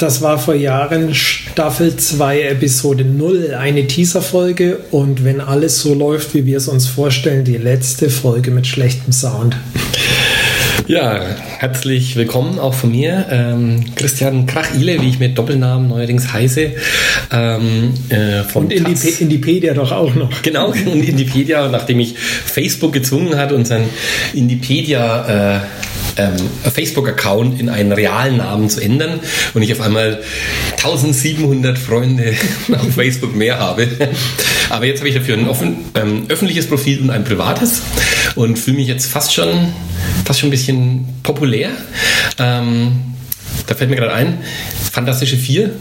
Das war vor Jahren Staffel 2, Episode 0, eine Teaser-Folge und wenn alles so läuft, wie wir es uns vorstellen, die letzte Folge mit schlechtem Sound. Ja, herzlich willkommen auch von mir. Ähm, Christian Krachile, wie ich mit Doppelnamen neuerdings heiße. Ähm, äh, und Indipedia doch auch noch. Genau, und Indipedia, nachdem ich Facebook gezwungen hat, unseren Indipedia äh, ähm, Facebook-Account in einen realen Namen zu ändern und ich auf einmal 1700 Freunde auf Facebook mehr habe. Aber jetzt habe ich dafür ein offen, ähm, öffentliches Profil und ein privates und fühle mich jetzt fast schon, fast schon ein bisschen populär. Ähm, da fällt mir gerade ein, Fantastische Vier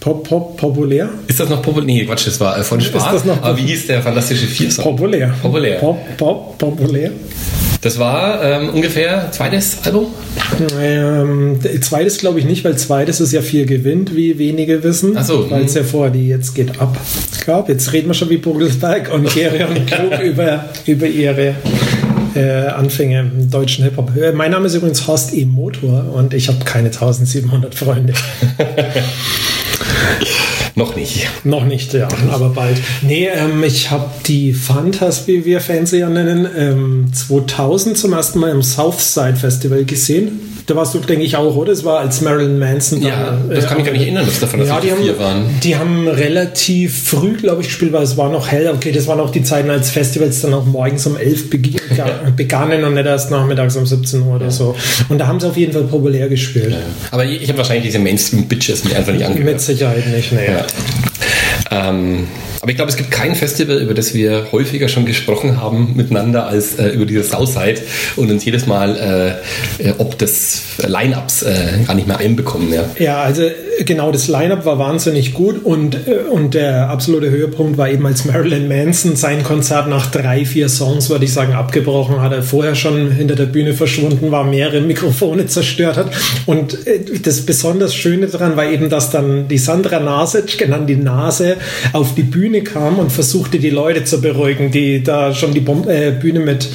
Pop, pop, populär? Ist das noch populär? Nee, Quatsch, das war äh, von Spaß. Ist das noch Aber wie hieß der Fantastische Vier? Populär. Populär. Pop, pop, populär. Das war ähm, ungefähr zweites Album? Ähm, zweites glaube ich nicht, weil zweites ist ja viel gewinnt, wie wenige wissen. Ach so. Weil es ja vor die jetzt geht ab gab. Jetzt reden wir schon wie Bogelsberg und Gere und Klug über, über ihre äh, Anfänge im deutschen Hip-Hop. Äh, mein Name ist übrigens Horst E. Motor und ich habe keine 1700 Freunde. Noch nicht. Noch nicht, ja, aber bald. Nee, ähm, ich habe die Fantas, wie wir Fans ja nennen, ähm, 2000 zum ersten Mal im Southside Festival gesehen. Da warst du, denke ich, auch, oder? Es war als Marilyn Manson. Ja, da, das kann äh, ich gar nicht erinnern, dass davon ja, die haben, waren. Die haben relativ früh, glaube ich, gespielt, weil es war noch hell. Okay, das waren auch die Zeiten, als Festivals dann auch morgens um 11 begannen und nicht erst nachmittags um 17 Uhr oder so. Und da haben sie auf jeden Fall populär gespielt. Ja. Aber ich habe wahrscheinlich diese Mainstream-Bitches mir einfach nicht angehört. Mit Sicherheit nicht, ne. Ja. Ähm, aber ich glaube, es gibt kein Festival, über das wir häufiger schon gesprochen haben miteinander als äh, über dieses Southside und uns jedes Mal äh, äh ob des Line-Ups äh, gar nicht mehr einbekommen. Ja, ja also äh, genau, das Line-Up war wahnsinnig gut und, äh, und der absolute Höhepunkt war eben, als Marilyn Manson sein Konzert nach drei, vier Songs, würde ich sagen, abgebrochen hat. Er vorher schon hinter der Bühne verschwunden war, mehrere Mikrofone zerstört hat. Und das besonders Schöne daran war eben, dass dann die Sandra Nasic, genannt die Nase, auf die Bühne Bühne kam und versuchte die Leute zu beruhigen, die da schon die Bom äh, Bühne mit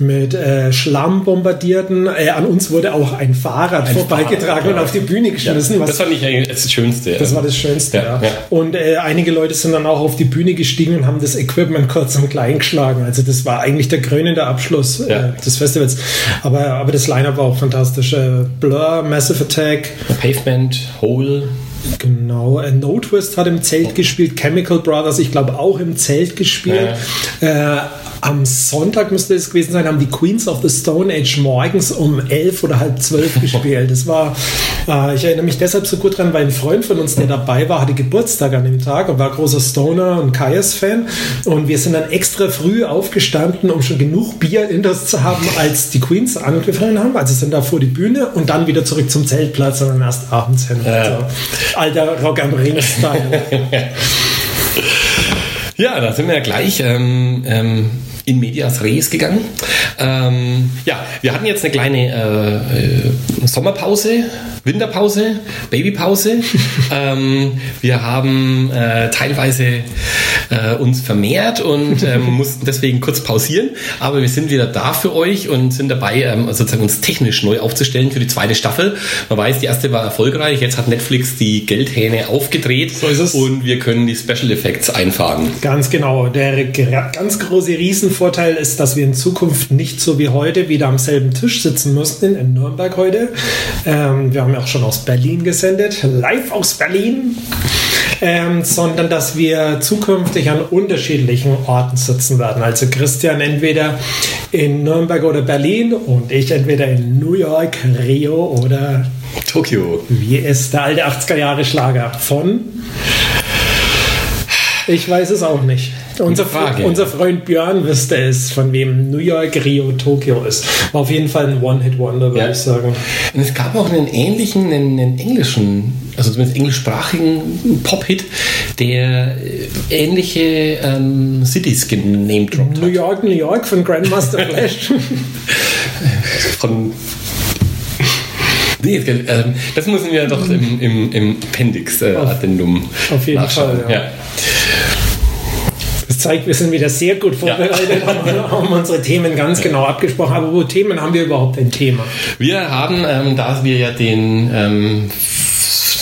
mit äh, Schlamm bombardierten. Äh, an uns wurde auch ein Fahrrad ein vorbeigetragen Fahrrad, und auf die Bühne geschmissen. Ja, das fand ich eigentlich das Schönste. Das war das Schönste, ja. ja. Und äh, einige Leute sind dann auch auf die Bühne gestiegen und haben das Equipment kurz und klein geschlagen. Also das war eigentlich der krönende Abschluss äh, des Festivals. Aber, aber das Line-Up war auch fantastisch. Äh, Blur, Massive Attack. Pavement, Hole. Genau, No Twist hat im Zelt gespielt, Chemical Brothers, ich glaube auch im Zelt gespielt. Ja. Äh, am Sonntag müsste es gewesen sein, haben die Queens of the Stone Age morgens um elf oder halb zwölf gespielt. Das war, äh, ich erinnere mich deshalb so gut dran, weil ein Freund von uns, der dabei war, hatte Geburtstag an dem Tag und war großer Stoner und Kaias-Fan. Und wir sind dann extra früh aufgestanden, um schon genug Bier in das zu haben, als die Queens angefangen haben. Also sind da vor die Bühne und dann wieder zurück zum Zeltplatz und dann erst abends hin. Ja. Also, alter Rock am Ring-Style. ja, da sind wir ja gleich. Ähm, ähm in medias res gegangen. Ähm, ja, wir hatten jetzt eine kleine äh, Sommerpause, Winterpause, Babypause. ähm, wir haben äh, teilweise äh, uns vermehrt und ähm, mussten deswegen kurz pausieren. Aber wir sind wieder da für euch und sind dabei, ähm, sozusagen uns technisch neu aufzustellen für die zweite Staffel. Man weiß, die erste war erfolgreich. Jetzt hat Netflix die Geldhähne aufgedreht so und wir können die Special Effects einfahren. Ganz genau. Der ganz große Riesenvorteil ist, dass wir in Zukunft nicht so wie heute wieder am selben Tisch sitzen müssten in Nürnberg heute. Ähm, wir haben ja auch schon aus Berlin gesendet, live aus Berlin, ähm, sondern dass wir zukünftig an unterschiedlichen Orten sitzen werden. Also Christian entweder in Nürnberg oder Berlin und ich entweder in New York, Rio oder Tokio. Wie ist der alte 80er Jahre Schlager von? Ich weiß es auch nicht. Unser, unser, Freund Björn wüsste es, von wem New York, Rio, Tokio ist. War auf jeden Fall ein One-Hit-Wonder, würde ja. ich sagen. Und es gab auch einen ähnlichen, einen, einen englischen, also zumindest englischsprachigen Pop-Hit, der äh, ähnliche ähm, Cities genamed hat. New York, New York von Grandmaster Flash. von Nee, ähm, das müssen wir doch im, im, im Appendix-Addendum äh, auf, jeden nachschauen. Fall, ja. ja. Zeigt, wir sind wieder sehr gut vorbereitet, ja. haben unsere Themen ganz genau abgesprochen. Aber wo Themen haben wir überhaupt ein Thema? Wir haben, ähm, da wir ja den ähm,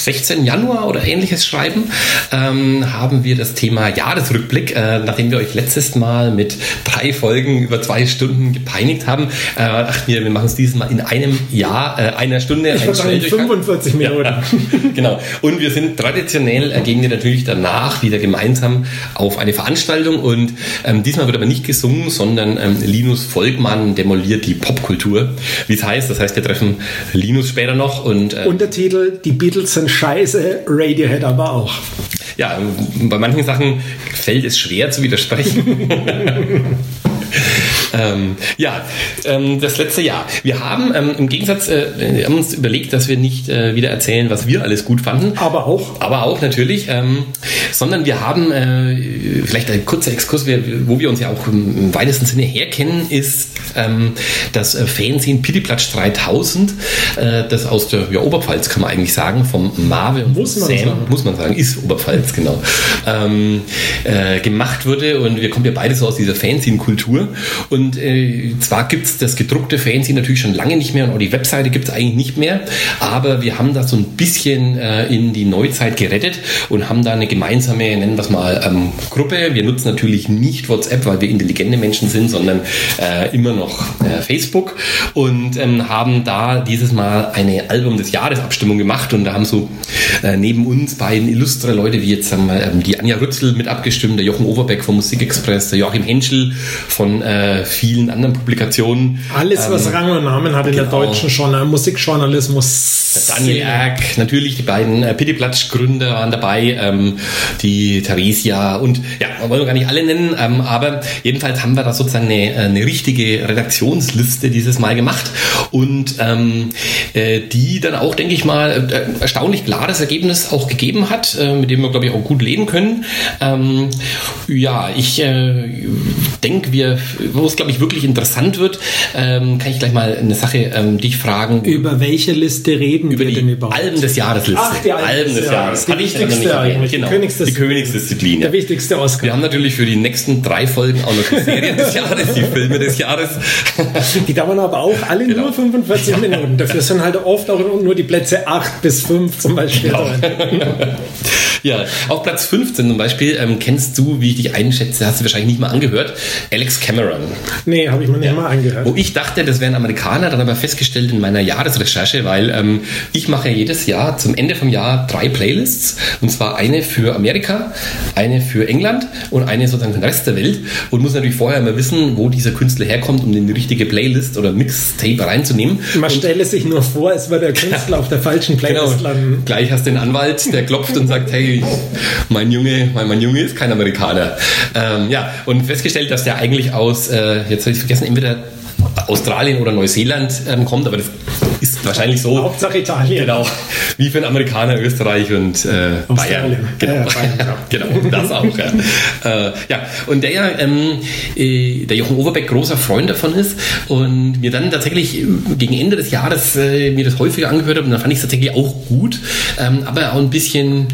16. Januar oder ähnliches schreiben, ähm, haben wir das Thema Jahresrückblick, äh, nachdem wir euch letztes Mal mit drei Folgen über zwei Stunden gepeinigt haben, äh, dachten wir, wir machen es dieses Mal in einem Jahr, äh, einer Stunde. Ich würde 45 Minuten. Ja, genau. Und wir sind traditionell, äh, gehen wir natürlich danach wieder gemeinsam auf eine Veranstaltung und ähm, diesmal wird aber nicht gesungen, sondern ähm, Linus Volkmann demoliert die Popkultur. Wie es heißt, das heißt, wir treffen Linus später noch und äh, Untertitel, die Beatles sind scheiße, Radiohead aber auch. Ja, bei manchen Sachen fällt es schwer zu widersprechen. Ähm, ja, ähm, das letzte Jahr. Wir haben ähm, im Gegensatz, äh, haben uns überlegt, dass wir nicht äh, wieder erzählen, was wir alles gut fanden. Aber auch. Aber auch natürlich. Ähm, sondern wir haben äh, vielleicht ein kurzer Exkurs, wo wir uns ja auch im, weitesten Sinne herkennen, ist ähm, das äh, Fanzine Pittiplatsch 3000, äh, das aus der ja, Oberpfalz, kann man eigentlich sagen, vom Marve und muss Sam, sagen. muss man sagen, ist Oberpfalz, genau, ähm, äh, gemacht wurde. Und wir kommen ja beide so aus dieser Fanzine-Kultur. Und und äh, zwar gibt es das gedruckte Fanzine natürlich schon lange nicht mehr und auch die Webseite gibt es eigentlich nicht mehr. Aber wir haben das so ein bisschen äh, in die Neuzeit gerettet und haben da eine gemeinsame, nennen wir es mal, ähm, Gruppe. Wir nutzen natürlich nicht WhatsApp, weil wir intelligente Menschen sind, sondern äh, immer noch äh, Facebook und ähm, haben da dieses Mal eine Album des Jahres Abstimmung gemacht und da haben so äh, neben uns beiden illustre Leute wie jetzt haben ähm, die Anja Rützel mit abgestimmt, der Jochen Overbeck vom Musikexpress, der Joachim Henschel von äh, vielen anderen Publikationen. Alles, was ähm, Rang und Namen hat in genau. der deutschen Journal Musikjournalismus. Daniel Erck, natürlich die beiden äh, Pittiplatsch-Gründer waren dabei, ähm, die Theresia und ja, wir wollen gar nicht alle nennen, ähm, aber jedenfalls haben wir da sozusagen eine, eine richtige Redaktionsliste dieses Mal gemacht und ähm, äh, die dann auch, denke ich mal, äh, erstaunlich klares Ergebnis auch gegeben hat, äh, mit dem wir, glaube ich, auch gut leben können. Ähm, ja, ich äh, denke, wir, wo es, glaube ich, wirklich interessant wird, ähm, kann ich gleich mal eine Sache ähm, dich fragen. Über welche Liste reden über wir denn überhaupt? Alben des Jahresliste. Ach, die Alben, Alben des Jahres. Die wichtigste, eigentlich, genau. die, Königsdis die Königsdisziplin. Der wichtigste Oscar. Wir haben natürlich für die nächsten drei Folgen auch noch die Serien des Jahres, die Filme des Jahres. Die dauern aber auch alle genau. nur 45 Minuten. Dafür sind halt oft auch nur die Plätze 8 bis 5 zum Beispiel. Genau. ja, auf Platz 15 zum Beispiel ähm, kennst du, wie ich dich einschätze, hast du wahrscheinlich nicht mal angehört, Alex Cameron. Nee, habe ich mir nicht ja. mal angehört. Wo ich dachte, das wären Amerikaner, dann aber festgestellt in meiner Jahresrecherche, weil ähm, ich mache jedes Jahr zum Ende vom Jahr drei Playlists. Und zwar eine für Amerika, eine für England und eine sozusagen für den Rest der Welt. Und muss natürlich vorher mal wissen, wo dieser Künstler herkommt, um in die richtige Playlist oder Mixtape reinzunehmen. Man und stelle sich nur vor, es war der Künstler auf der falschen Playlist genau. landen. Gleich hast du den Anwalt, der klopft und sagt, hey, mein Junge, mein, mein Junge ist kein Amerikaner. Ähm, ja, und festgestellt, dass der eigentlich aus, äh, jetzt habe ich vergessen, entweder Australien oder Neuseeland ähm, kommt, aber das ist wahrscheinlich so. Hauptsache Italien. Genau. Wie für einen Amerikaner Österreich und äh, Bayern. Genau. Ja, Bayern ja. genau, das auch. Ja, äh, ja. und der, ähm, äh, der Jochen Overbeck großer Freund davon ist und mir dann tatsächlich gegen Ende des Jahres äh, mir das häufiger angehört habe und dann fand ich es tatsächlich auch gut, ähm, aber auch ein bisschen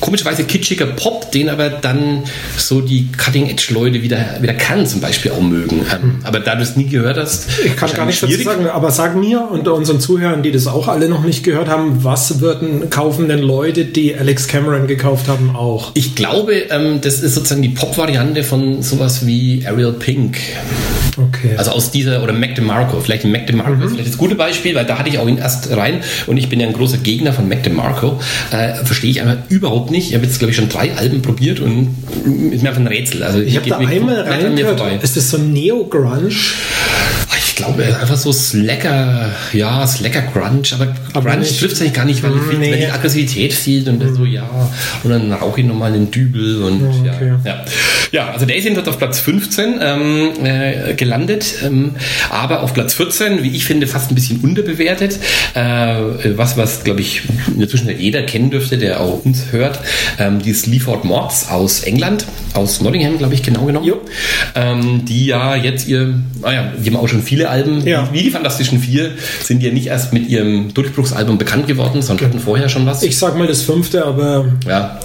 komischerweise kitschiger Pop, den aber dann so die Cutting-Edge-Leute wieder, wieder kann, zum Beispiel auch mögen. Ähm, aber da du es nie gehört hast, ich kann gar nicht dazu sagen, aber sag mir und unseren Zuhörern, die das auch alle noch nicht gehört haben, was würden kaufen denn Leute, die Alex Cameron gekauft haben, auch? Ich glaube, ähm, das ist sozusagen die Pop-Variante von sowas wie Ariel Pink. Okay. Also aus dieser, oder Mac DeMarco, vielleicht Mac DeMarco mhm. ist vielleicht das gute Beispiel, weil da hatte ich auch ihn erst rein und ich bin ja ein großer Gegner von Mac DeMarco. Äh, verstehe ich einfach überhaupt nicht. Ich habe jetzt, glaube ich, schon drei Alben probiert und ist mir einfach ein Rätsel. Also ich habe da einmal reingehört. Ist das so Neo-Grunge? Ich glaube, einfach so Slacker, ja, Slacker Grunge, aber, aber Grunge trifft es eigentlich gar nicht, weil, mm, nee. die Aggressivität fehlt und mm. so, ja, und dann rauche ich nochmal den Dübel und oh, okay. ja, ja. Ja, also der ist jedenfalls auf Platz 15 ähm, äh, gelandet, ähm, aber auf Platz 14, wie ich finde, fast ein bisschen unterbewertet, äh, was, was glaube ich, inzwischen jeder kennen dürfte, der auch uns hört, ähm, die Sleaford Mods aus England, aus Nottingham, glaube ich, genau genommen, ähm, die ja jetzt ihr, naja, die haben auch schon viele Alben, ja. wie die Fantastischen Vier, sind ja nicht erst mit ihrem Durchbruchsalbum bekannt geworden, sondern hatten vorher schon was. Ich sag mal das fünfte, aber ja.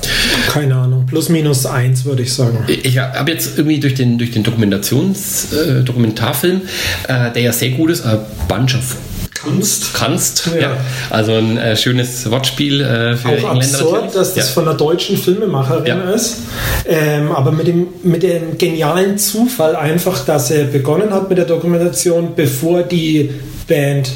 keine Ahnung, plus minus eins würde ich sagen. Ich habe jetzt irgendwie durch den, durch den Dokumentations, äh, Dokumentarfilm, äh, der ja sehr gut ist, A Bunch of Kannst. Kannst, ja. ja. Also ein äh, schönes Wortspiel äh, für Auch Engländer. absurd, natürlich. dass das ja. von einer deutschen Filmemacherin ja. ist. Ähm, aber mit dem, mit dem genialen Zufall einfach, dass er begonnen hat mit der Dokumentation, bevor die Band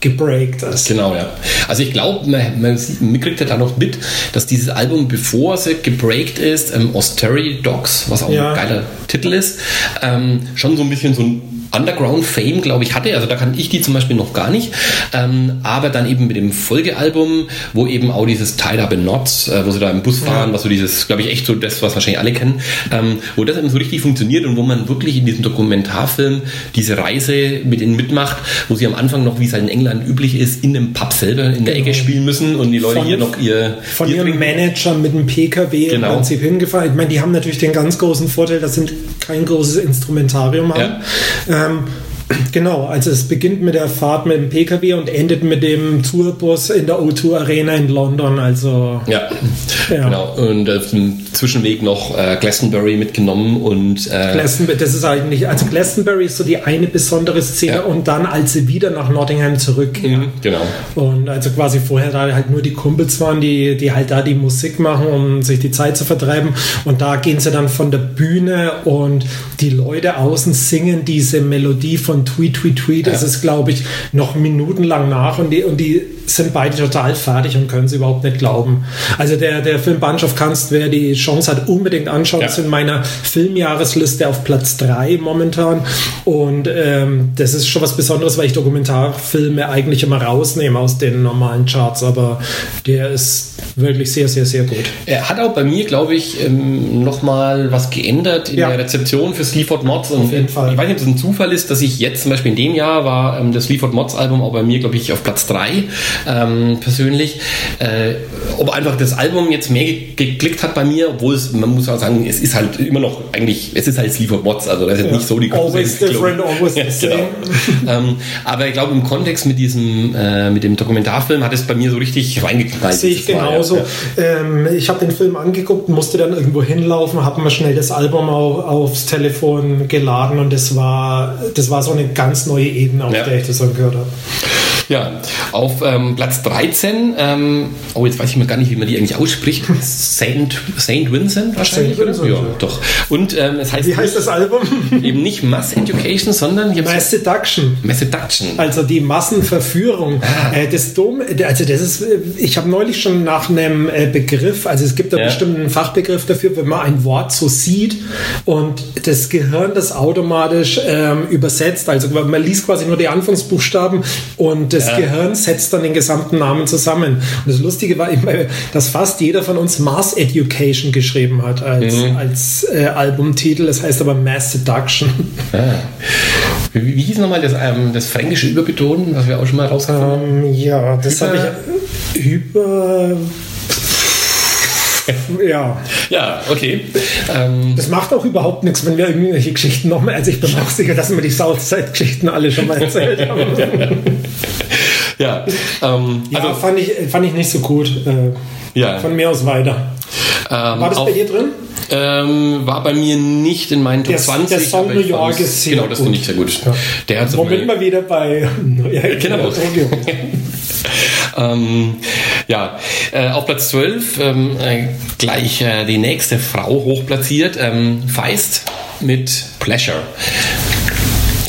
gebreakt ist. Genau, ja. Also ich glaube, man, man, man, kriegt ja da noch mit, dass dieses Album, bevor es gebreakt ist, ähm, Austerity Dogs, was auch ja. ein geiler Titel ist, ähm, schon so ein bisschen so ein Underground-Fame, glaube ich, hatte. Also da kann ich die zum Beispiel noch gar nicht. Ähm, aber dann eben mit dem Folgealbum, wo eben auch dieses in Knots, äh, wo sie da im Bus fahren, ja. was so dieses, glaube ich, echt so das, was wahrscheinlich alle kennen, ähm, wo das eben so richtig funktioniert und wo man wirklich in diesem Dokumentarfilm diese Reise mit ihnen mitmacht, wo sie am Anfang noch, wie es halt in England üblich ist, in einem Pub selber in der genau. Ecke spielen müssen und die Leute von, hier noch ihr von ihrem trinken. Manager mit dem PKW genau. im Prinzip hingefahren. Ich meine, die haben natürlich den ganz großen Vorteil, das sind kein großes Instrumentarium haben. Ja. Ähm, Genau, also es beginnt mit der Fahrt mit dem PKW und endet mit dem Tourbus in der O2 Arena in London. Also ja, ja. genau. Und auf dem Zwischenweg noch äh, Glastonbury mitgenommen und äh, Glastonbury, das ist eigentlich, also Glastonbury ist so die eine besondere Szene ja. und dann als sie wieder nach Nottingham zurück. Mhm, genau. Und also quasi vorher da halt nur die Kumpels waren, die, die halt da die Musik machen, um sich die Zeit zu vertreiben. Und da gehen sie dann von der Bühne und die Leute außen singen diese Melodie von Tweet, Tweet, Tweet. Das ja. ist, glaube ich, noch minutenlang nach und die, und die sind beide total fertig und können es überhaupt nicht glauben. Also der, der Film Bunch of Kunst, wer die Chance hat, unbedingt anschauen. Ja. ist in meiner Filmjahresliste auf Platz 3 momentan. Und ähm, das ist schon was Besonderes, weil ich Dokumentarfilme eigentlich immer rausnehme aus den normalen Charts. Aber der ist wirklich sehr, sehr, sehr gut. Er hat auch bei mir, glaube ich, ähm, nochmal was geändert in ja. der Rezeption für Sleaford Mods. Und auf jeden Fall. Ich weiß nicht, ob es ein Zufall ist, dass ich jetzt zum Beispiel in dem Jahr war ähm, das Sleaford Mods Album auch bei mir, glaube ich, auf Platz 3 ähm, persönlich. Äh, ob einfach das Album jetzt mehr geklickt hat bei mir, obwohl es, man muss auch sagen, es ist halt immer noch eigentlich, es ist halt Sleaford Mods, also das ist ja. nicht so die große Always different, always ja, the genau. ähm, aber ich glaube, im Kontext mit diesem, äh, mit dem Dokumentarfilm hat es bei mir so richtig reingeknallt. Sehe ich genauso. Ja. Ähm, ich habe den Film angeguckt, musste dann irgendwo hinlaufen, habe mal schnell das Album auch aufs Telefon geladen und das war, das war so eine ganz neue Ebene, auf der ich das angehört habe. Ja, auf ähm, Platz 13, ähm, oh, jetzt weiß ich mal gar nicht, wie man die eigentlich ausspricht. Saint, Saint Vincent wahrscheinlich, Saint Vincent, Ja, ja, doch. Und ähm, es heißt. Wie heißt das Album? Eben nicht Mass Education, sondern. Mass Seduction. Mass Seduction. Also die Massenverführung. Ah. Äh, das Dom, also das ist, äh, ich habe neulich schon nach einem äh, Begriff, also es gibt da ja. bestimmt einen Fachbegriff dafür, wenn man ein Wort so sieht und das Gehirn das automatisch ähm, übersetzt. Also man liest quasi nur die Anfangsbuchstaben und das ja. Gehirn setzt dann den gesamten Namen zusammen. Und das Lustige war dass fast jeder von uns Mass Education geschrieben hat als, mhm. als äh, Albumtitel. Das heißt aber Mass Seduction. Ah. Wie, wie hieß nochmal das, ähm, das fränkische Überbetonen, was wir auch schon mal rausgefunden haben? Ähm, ja, das habe ich über ja. Ja, okay. Ähm, das macht auch überhaupt nichts, wenn wir irgendwelche Geschichten nochmal. Also ich bin auch sicher, dass wir die Southside-Geschichten alle schon mal erzählt haben. ja, ähm, ja also, fand, ich, fand ich nicht so gut. Äh, ja. Von mir aus weiter. Ähm, war das auf, bei dir drin? Ähm, war bei mir nicht in meinen Top der, 20. Der Song New York ist sehr Genau, das finde ich sehr gut. Ja. Der Moment mal wieder bei ja, genau. ähm, ja, äh, auf Platz 12 ähm, äh, gleich äh, die nächste Frau hochplatziert, ähm, Feist mit Pleasure.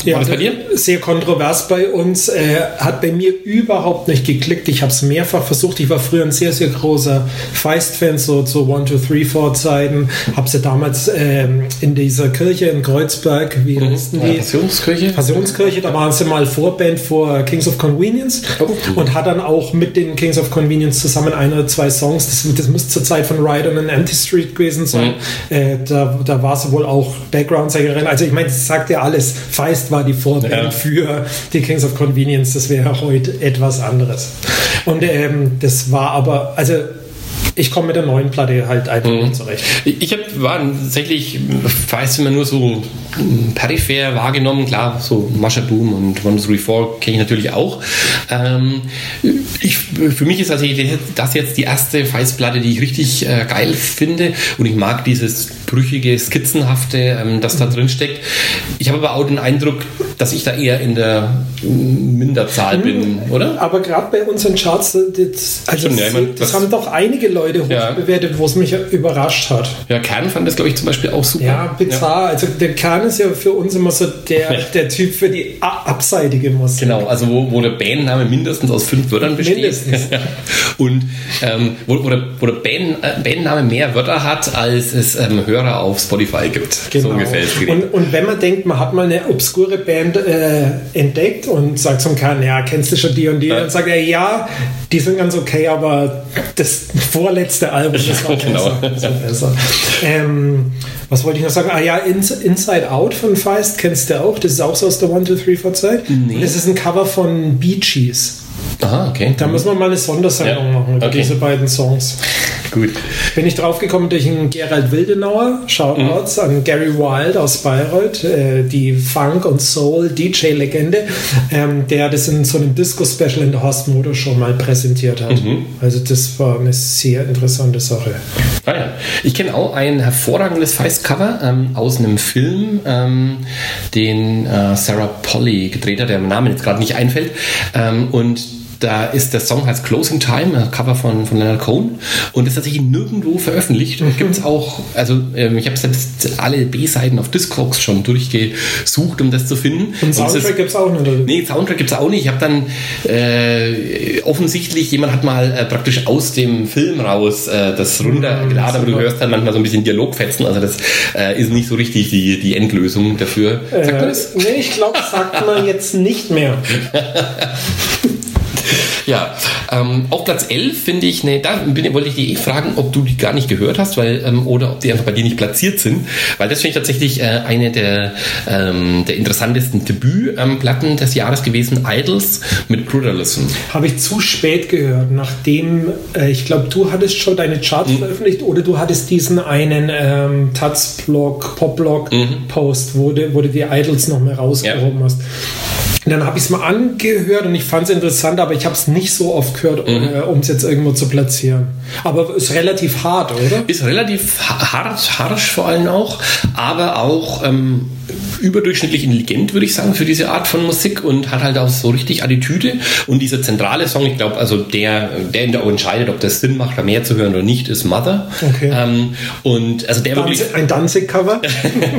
Ja, War das bei dir? Sehr kontrovers bei uns. Äh, hat bei mir überhaupt nicht geklickt. Ich habe es mehrfach versucht. Ich war früher ein sehr, sehr großer Feist-Fan, so zu 1, 2, 3, 4 Zeiten. Habe sie damals ähm, in dieser Kirche in Kreuzberg, wie mhm. heißen die? Passionskirche. Passionskirche, da waren sie mal Vorband vor Kings of Convenience oh. und hat dann auch mit den Kings of Convenience zusammen ein oder zwei Songs, das, das müsste zur Zeit von Ride on an Empty Street gewesen sein. Mhm. Äh, da, da war sie wohl auch Background-Sängerin. Also ich meine, das sagt ja alles. Feist war die Vorband ja. für die Kings of Convenience. Das wäre heute etwas anderes. Und ähm, das war aber, also ich komme mit der neuen Platte halt einfach mhm. zurecht. Ich hab, war tatsächlich, weiß immer nur so peripher wahrgenommen. Klar, so Mascha Boom und One Three Four kenne ich natürlich auch. Ähm, ich, für mich ist also das jetzt die erste Feißplatte, die ich richtig äh, geil finde und ich mag dieses brüchige, skizzenhafte, ähm, das da drin steckt. Ich habe aber auch den Eindruck, dass ich da eher in der Minderzahl bin, mhm. oder? Aber gerade bei unseren Charts, das, also Stimmt, ja, ich mein, das, das, haben doch einige Leute ja. bewertet, wo es mich überrascht hat. Ja, Kern fand das, glaube ich, zum Beispiel auch super. Ja, bizarr. Ja. Also der Kern ist ja für uns immer so der, der Typ für die abseitige Musik. Genau, also wo, wo der Bandname mindestens aus fünf Wörtern besteht. Mindestens. Und ähm, wo, wo, der, wo der Band, äh, Bandname mehr Wörter hat, als es ähm, Hörer auf Spotify gibt. Genau. So ungefähr und, und wenn man denkt, man hat mal eine obskure Band äh, entdeckt und sagt zum Kern, ja, kennst du schon die und die? Ja. Dann sagt er, ja, die sind ganz okay, aber das vorletzte Album ist war genau. besser. besser. Ähm, was wollte ich noch sagen? Ah ja, Inside Out von Feist kennst du auch. Das ist auch so aus der 1, 2, 3 Zeit. Nee. Das ist ein Cover von Bee Gees. Aha, okay. Da müssen wir mal eine Sondersendung ja. machen über okay. diese beiden Songs. Gut. Bin ich draufgekommen durch einen Gerald Wildenauer, Shoutouts mhm. an Gary Wild aus Bayreuth, äh, die Funk- und Soul-DJ-Legende, ähm, der das in so einem Disco-Special in der Horst Motor schon mal präsentiert hat. Mhm. Also das war eine sehr interessante Sache. Ah ja. Ich kenne auch ein hervorragendes Feist-Cover ähm, aus einem Film, ähm, den äh, Sarah Polly gedreht hat, der Name jetzt gerade nicht einfällt. Ähm, und da ist der Song heißt Closing Time, ein Cover von, von Leonard Cohen und ist tatsächlich nirgendwo veröffentlicht. Mhm. Gibt es auch, also ähm, ich habe selbst alle B-Seiten auf Discogs schon durchgesucht, um das zu finden. Und Soundtrack gibt es auch nicht? Nee, Soundtrack gibt es auch nicht. Ich habe dann äh, offensichtlich, jemand hat mal äh, praktisch aus dem Film raus äh, das runtergeladen, mhm, aber du hörst dann manchmal so ein bisschen Dialogfetzen, also das äh, ist nicht so richtig die, die Endlösung dafür. Sagt man das? Nee, ich glaube, sagt man jetzt nicht mehr. Ja, ähm, auf Platz 11 finde ich, ne, da bin, wollte ich dich eh fragen, ob du die gar nicht gehört hast, weil, ähm, oder ob die einfach bei dir nicht platziert sind, weil das finde ich tatsächlich äh, eine der, ähm, der interessantesten Debütplatten des Jahres gewesen, Idols mit Brutalism. Habe ich zu spät gehört, nachdem, äh, ich glaube, du hattest schon deine Charts mhm. veröffentlicht oder du hattest diesen einen ähm, Taz-Blog, Pop-Blog-Post, mhm. wo, du, wo du die Idols noch mehr rausgehoben ja. hast. Und dann habe ich es mal angehört und ich fand es interessant, aber ich habe es nicht so oft gehört, mhm. äh, um es jetzt irgendwo zu platzieren. Aber ist relativ hart, oder? Ist relativ hart, harsch vor allem auch, aber auch ähm, überdurchschnittlich intelligent, würde ich sagen, für diese Art von Musik und hat halt auch so richtig Attitüde. Und dieser zentrale Song, ich glaube, also der, der auch entscheidet, ob das Sinn macht, da mehr zu hören oder nicht, ist Mother. Okay. Ähm, und also der Danzig, wirklich, ein Danzig-Cover.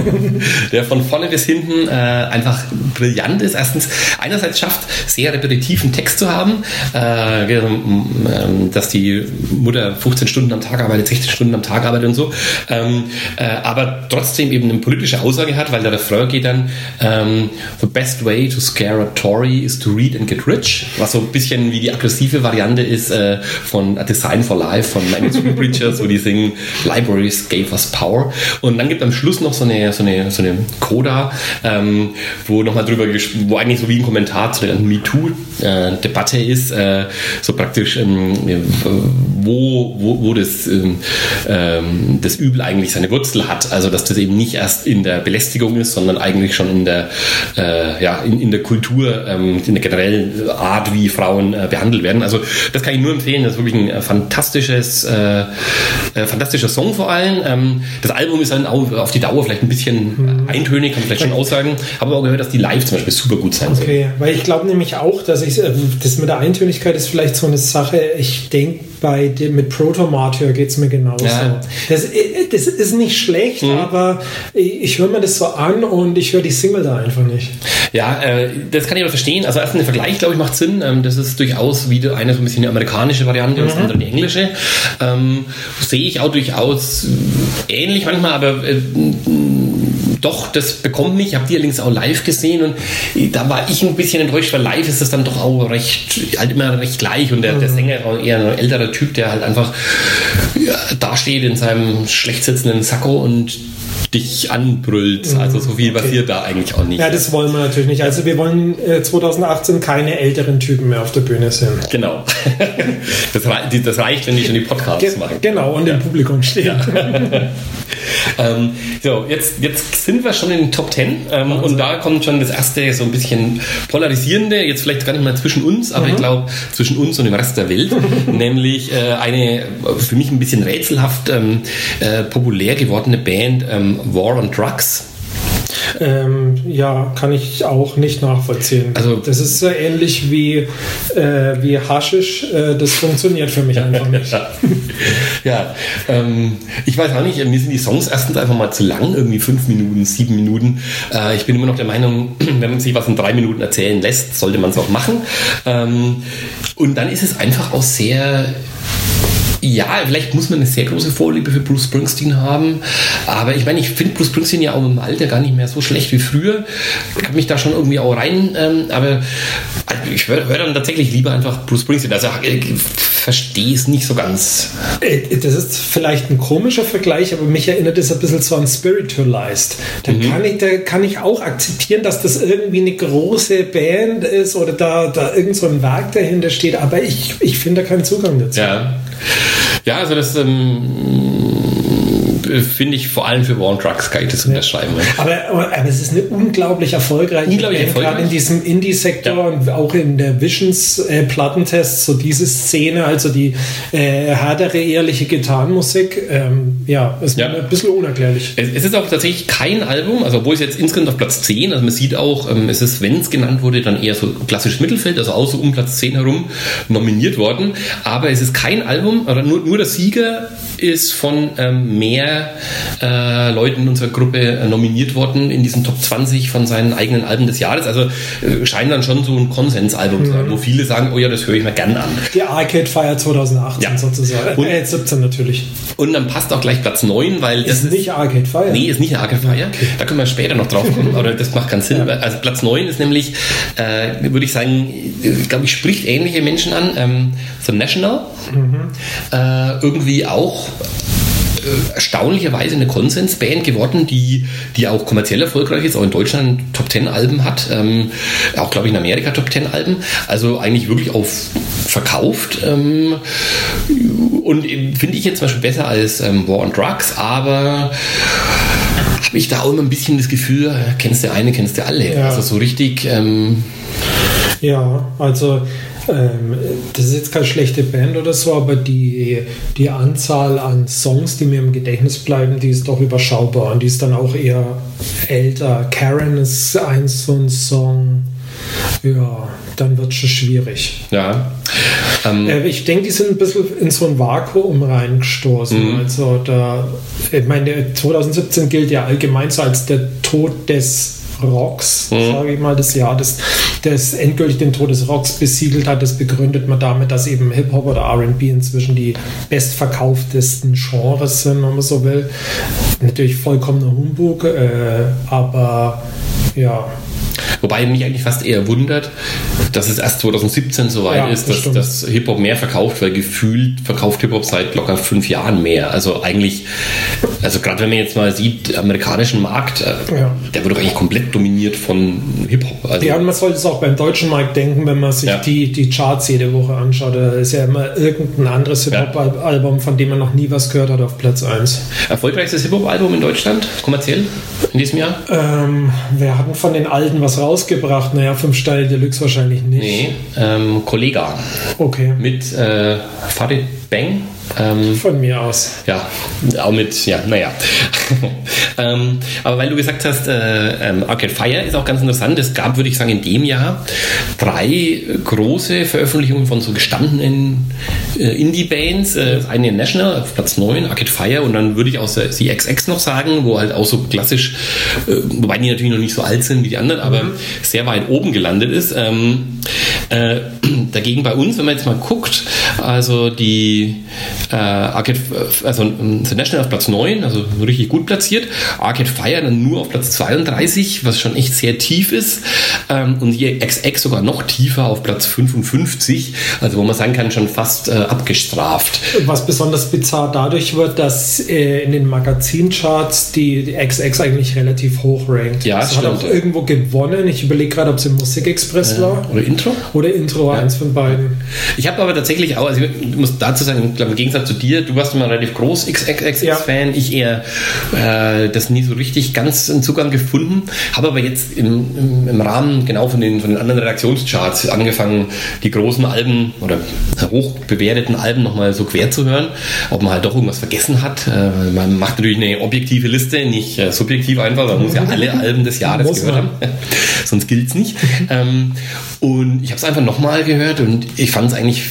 der von vorne bis hinten äh, einfach brillant ist. Erstens, einerseits schafft, sehr repetitiven Text zu haben, äh, ähm, dass die Mutter 15 Stunden am Tag arbeitet, 16 Stunden am Tag arbeitet und so, ähm, äh, aber trotzdem eben eine politische Aussage hat, weil der Refrain geht dann ähm, The best way to scare a Tory is to read and get rich, was so ein bisschen wie die aggressive Variante ist äh, von A Design for Life von Magazine Preachers, wo die singen Libraries gave us power. Und dann gibt am Schluss noch so eine, so eine, so eine Coda, ähm, wo nochmal drüber, wo eigentlich so wie ein Kommentar zu der MeToo-Debatte ist, äh, so praktisch, ähm, wo, wo, wo das, ähm, ähm, das Übel eigentlich seine Wurzel hat. Also, dass das eben nicht erst in der Belästigung ist, sondern eigentlich schon in der, äh, ja, in, in der Kultur, ähm, in der generellen Art, wie Frauen äh, behandelt werden. Also, das kann ich nur empfehlen. Das ist wirklich ein äh, fantastisches, äh, äh, fantastischer Song vor allem. Ähm, das Album ist dann auch auf die Dauer vielleicht ein bisschen mhm. eintönig, kann vielleicht schon aussagen. Habe aber auch gehört, dass die live zum Beispiel super gut sein okay. soll. weil ich glaube nämlich auch, dass ich, das mit der Eintönigkeit ist vielleicht so eine Sache, ich denke, bei dem, mit Protomartyr geht es mir genauso. Ja. Das, das, ist nicht schlecht, mhm. aber ich höre mir das so an und ich höre die Single da einfach nicht. Ja, äh, das kann ich aber verstehen. Also erstens der Vergleich, glaube ich, macht Sinn. Ähm, das ist durchaus wieder eine so ein bisschen eine amerikanische Variante mhm. und das andere die englische. Ähm, sehe ich auch durchaus ähnlich manchmal, aber äh, doch, das bekommt mich. Ich habe die allerdings auch live gesehen und da war ich ein bisschen enttäuscht, weil live ist das dann doch auch recht, halt immer recht gleich und der, der mhm. Sänger war eher ein älterer Typ, der halt einfach ja, dasteht in seinem schlecht sitzenden Sakko und dich anbrüllt. Mhm. Also so viel okay. passiert da eigentlich auch nicht. Ja, das wollen wir natürlich nicht. Also wir wollen äh, 2018 keine älteren Typen mehr auf der Bühne sehen. Genau. Das, das reicht, wenn die schon die Podcasts Ge machen. Genau, und ja. im Publikum stehen. Ja. ähm, so, jetzt, jetzt sind wir schon in den Top Ten ähm, also. und da kommt schon das erste so ein bisschen polarisierende, jetzt vielleicht gar nicht mal zwischen uns, aber mhm. ich glaube zwischen uns und dem Rest der Welt, nämlich äh, eine für mich ein bisschen rätselhaft ähm, äh, populär gewordene Band ähm, War on Drugs. Ähm, ja, kann ich auch nicht nachvollziehen. Also das ist so ähnlich wie, äh, wie Haschisch. Äh, das funktioniert für mich einfach nicht. ja, ähm, ich weiß auch nicht, mir sind die Songs erstens einfach mal zu lang, irgendwie fünf Minuten, sieben Minuten. Äh, ich bin immer noch der Meinung, wenn man sich was in drei Minuten erzählen lässt, sollte man es auch machen. Ähm, und dann ist es einfach auch sehr ja, vielleicht muss man eine sehr große Vorliebe für Bruce Springsteen haben. Aber ich meine, ich finde Bruce Springsteen ja auch im Alter gar nicht mehr so schlecht wie früher. Ich kann mich da schon irgendwie auch rein. Ähm, aber ich höre hör dann tatsächlich lieber einfach Bruce Springsteen. Also ich verstehe es nicht so ganz. Äh, das ist vielleicht ein komischer Vergleich, aber mich erinnert es ein bisschen so an Spiritualized. Da, mhm. kann ich, da kann ich auch akzeptieren, dass das irgendwie eine große Band ist oder da, da irgend so ein Werk dahinter steht. Aber ich, ich finde da keinen Zugang dazu. Ja. Ja, also das ähm, finde ich vor allem für War on Drugs kann ich das unterschreiben. Aber, aber, aber, es ist eine unglaublich erfolgreiche unglaublich Band, erfolgreich. gerade in diesem Indie-Sektor ja. und auch in der Visions-Plattentests, äh, so diese Szene, also die äh, härtere, ehrliche Gitarrenmusik, ähm, ja, ist ja. ein bisschen unerklärlich. Es, es, ist auch tatsächlich kein Album, also obwohl es jetzt insgesamt auf Platz 10, also man sieht auch, ähm, es ist, wenn es genannt wurde, dann eher so klassisch Mittelfeld, also auch so um Platz 10 herum nominiert worden, aber es ist kein Album, oder nur, nur der Sieger ist von ähm, mehr äh, Leuten in unserer Gruppe äh, nominiert worden in diesen Top 20 von seinen eigenen Alben des Jahres. Also äh, scheint dann schon so ein Konsensalbum mhm. zu sein, wo viele sagen, oh ja, das höre ich mir gern an. Die Arcade Fire 2018 ja. sozusagen. Und, äh, 17 natürlich. Und dann passt auch gleich Platz 9, weil ist das ist nicht Arcade Fire. Nee, ist nicht Arcade Fire. Okay. Da können wir später noch drauf kommen, aber das macht keinen Sinn. Ja. Also Platz 9 ist nämlich, äh, würde ich sagen, glaube ich, spricht ähnliche Menschen an. Ähm, The National. Mhm. Äh, irgendwie auch erstaunlicherweise eine Konsensband geworden, die, die auch kommerziell erfolgreich ist, auch in Deutschland Top Ten Alben hat, ähm, auch glaube ich in Amerika Top Ten Alben, also eigentlich wirklich auf verkauft ähm, und finde ich jetzt zum Beispiel besser als ähm, War on Drugs, aber habe ich da auch immer ein bisschen das Gefühl, äh, kennst du eine, kennst du alle. Ja. Also so richtig. Ja, also ähm, das ist jetzt keine schlechte Band oder so, aber die, die Anzahl an Songs, die mir im Gedächtnis bleiben, die ist doch überschaubar und die ist dann auch eher älter. Karen ist ein so ein Song. Ja, dann wird es schon schwierig. Ja. Ähm, äh, ich denke, die sind ein bisschen in so ein Vakuum reingestoßen. Mhm. Also da, ich meine, 2017 gilt ja allgemein so als der Tod des Rocks, mhm. sage ich mal, das Jahr, das, das endgültig den Tod des Rocks besiegelt hat. Das begründet man damit, dass eben Hip-Hop oder RB inzwischen die bestverkauftesten Genres sind, wenn man so will. Natürlich vollkommener Humbug, äh, aber ja, Wobei mich eigentlich fast eher wundert, dass es erst 2017 so weit ja, ist, dass, dass Hip-Hop mehr verkauft, weil gefühlt verkauft Hip-Hop seit locker fünf Jahren mehr. Also eigentlich, also gerade wenn man jetzt mal sieht, amerikanischen Markt, äh, ja. der wird doch eigentlich komplett dominiert von Hip-Hop. Also ja, und man sollte es auch beim deutschen Markt denken, wenn man sich ja. die, die Charts jede Woche anschaut. Da ist ja immer irgendein anderes Hip-Hop-Album, von dem man noch nie was gehört hat, auf Platz 1. Erfolgreichstes Hip-Hop-Album in Deutschland, kommerziell, in diesem Jahr? Ähm, wir hatten von den alten was raus rausgebracht. Naja, fünf Sterne Deluxe wahrscheinlich nicht. Nee, ähm, Kollega. Okay. Mit äh, Farid Bang ähm, Von mir aus. Ja, auch mit, ja, naja. ähm, aber weil du gesagt hast, äh, ähm, Arcade Fire ist auch ganz interessant. Es gab, würde ich sagen, in dem Jahr drei große Veröffentlichungen von so gestandenen äh, Indie-Bands. Äh, eine National auf Platz 9, Arcade Fire, und dann würde ich auch die XX noch sagen, wo halt auch so klassisch, äh, wobei die natürlich noch nicht so alt sind wie die anderen, aber mhm. sehr weit oben gelandet ist. Ähm, äh, dagegen bei uns, wenn man jetzt mal guckt, Also die äh, Arcade, also The National auf Platz 9, also richtig gut platziert. Arcade Fire dann nur auf Platz 32, was schon echt sehr tief ist. Ähm, und hier XX sogar noch tiefer auf Platz 55, also wo man sagen kann, schon fast äh, abgestraft. Was besonders bizarr dadurch wird, dass äh, in den Magazincharts die, die XX eigentlich relativ hoch rankt. Ja, das hat auch irgendwo gewonnen. Ich überlege gerade, ob es im Musikexpress war. Oder Intro? Oder Intro, ja. eins von beiden. Ich habe aber tatsächlich auch, also ich muss dazu sagen, ich glaube, im Gegensatz zu dir, du warst immer relativ groß XXX-Fan, ja. ich eher äh, das nie so richtig ganz einen Zugang gefunden, habe aber jetzt im, im, im, Rahmen genau von den, von den anderen Redaktionscharts angefangen, die großen Alben oder hoch bewerteten Alben nochmal so quer zu hören, ob man halt doch irgendwas vergessen hat. Äh, man macht natürlich eine objektive Liste, nicht äh, subjektiv einfach, man muss ja alle Alben des Jahres muss gehört man. haben, sonst gilt es nicht. Ähm, und ich habe es einfach nochmal gehört und ich fand es eigentlich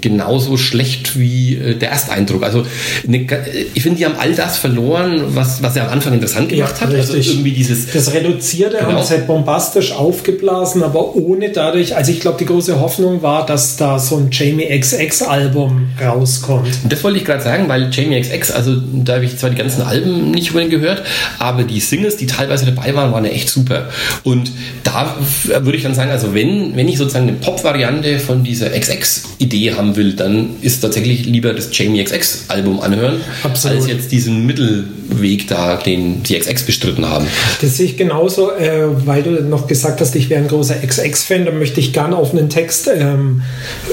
genauso schlecht wie äh, der Ersteindruck. Also eine, ich finde, die haben all das verloren, was, was er am Anfang interessant gemacht ja, hat. Also richtig. Also irgendwie dieses das Reduzierte genau. haben sie halt bombastisch aufgeblasen, aber ohne dadurch, also ich glaube, die große Hoffnung war, dass da so ein Jamie XX Album rauskommt. Und das wollte ich gerade sagen, weil Jamie XX, also da habe ich zwar die ganzen Alben nicht über ihn gehört, aber die Singles, die teilweise dabei waren, waren ja echt super. Und da würde ich dann sagen, also wenn, wenn ich sozusagen eine Pop-Variante von dieser XX Idee haben will, dann ist tatsächlich lieber das Jamie XX Album anhören, Absolut. als jetzt diesen Mittelweg da, den die XX bestritten haben. Das sehe ich genauso, äh, weil du noch gesagt hast, ich wäre ein großer XX-Fan, dann möchte ich gerne auf einen Text ähm,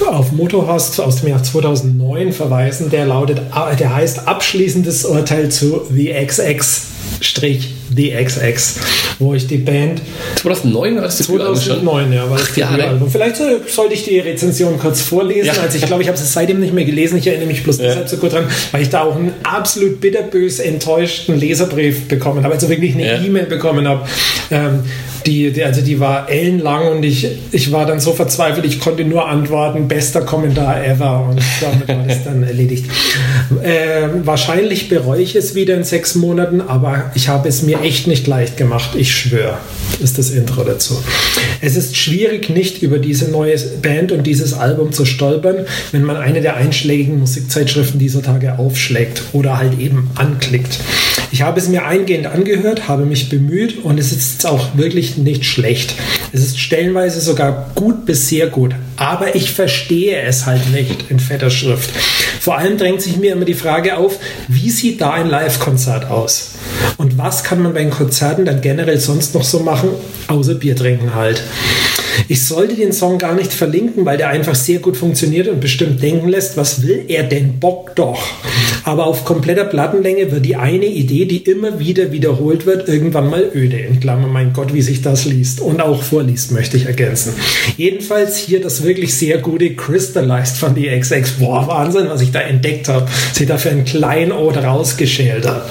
auf Motorhorst aus dem Jahr 2009 verweisen, der lautet, äh, der heißt abschließendes Urteil zu The XX Strich The XX, wo ich die Band 2009 hast du 2009, ja, war das Album. Vielleicht sollte ich die Rezension kurz vorlesen. Ja. Also ich glaube, ich habe es seitdem nicht mehr gelesen. Ich erinnere mich bloß ja. deshalb so gut dran, weil ich da auch einen absolut bitterbös enttäuschten Leserbrief bekommen habe, also wirklich eine. E-Mail bekommen habe. Ähm, die, die, also die war ellenlang und ich, ich war dann so verzweifelt, ich konnte nur antworten, bester Kommentar ever und damit war das dann erledigt. Äh, wahrscheinlich bereue ich es wieder in sechs Monaten, aber ich habe es mir echt nicht leicht gemacht, ich schwöre, ist das Intro dazu. Es ist schwierig, nicht über diese neue Band und dieses Album zu stolpern, wenn man eine der einschlägigen Musikzeitschriften dieser Tage aufschlägt oder halt eben anklickt. Ich habe es mir eingehend angehört, habe mich bemüht und es ist auch wirklich nicht schlecht. Es ist stellenweise sogar gut bis sehr gut, aber ich verstehe es halt nicht in fetter Schrift. Vor allem drängt sich mir immer die Frage auf, wie sieht da ein Live-Konzert aus? Und was kann man bei den Konzerten dann generell sonst noch so machen, außer Bier trinken halt? Ich sollte den Song gar nicht verlinken, weil der einfach sehr gut funktioniert und bestimmt denken lässt, was will er denn? Bock doch. Aber auf kompletter Plattenlänge wird die eine Idee, die immer wieder wiederholt wird, irgendwann mal öde. In Klammer, mein Gott, wie sich das liest und auch vorliest, möchte ich ergänzen. Jedenfalls hier das wirklich sehr gute Crystallized von die XX. Boah, Wahnsinn, was ich da entdeckt habe. Sie da für ein Kleinod rausgeschält habe.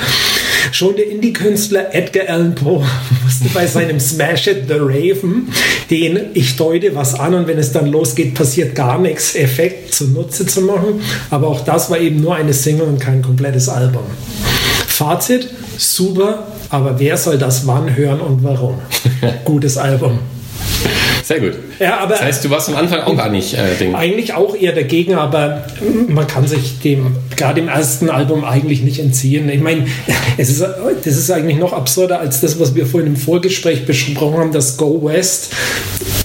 Schon der Indie-Künstler Edgar Allan Poe musste bei seinem Smash It The Raven, den ich deute was an und wenn es dann losgeht, passiert gar nichts, Effekt zunutze zu machen. Aber auch das war eben nur eine Single und kein komplettes Album. Fazit, super, aber wer soll das wann hören und warum? Gutes Album. Sehr gut. Ja, aber das heißt, du warst am Anfang auch gar nicht äh, Ding. Eigentlich auch eher dagegen, aber man kann sich dem gerade im ersten Album eigentlich nicht entziehen. Ich meine, es ist, das ist eigentlich noch absurder als das, was wir vorhin im Vorgespräch besprochen haben, dass Go West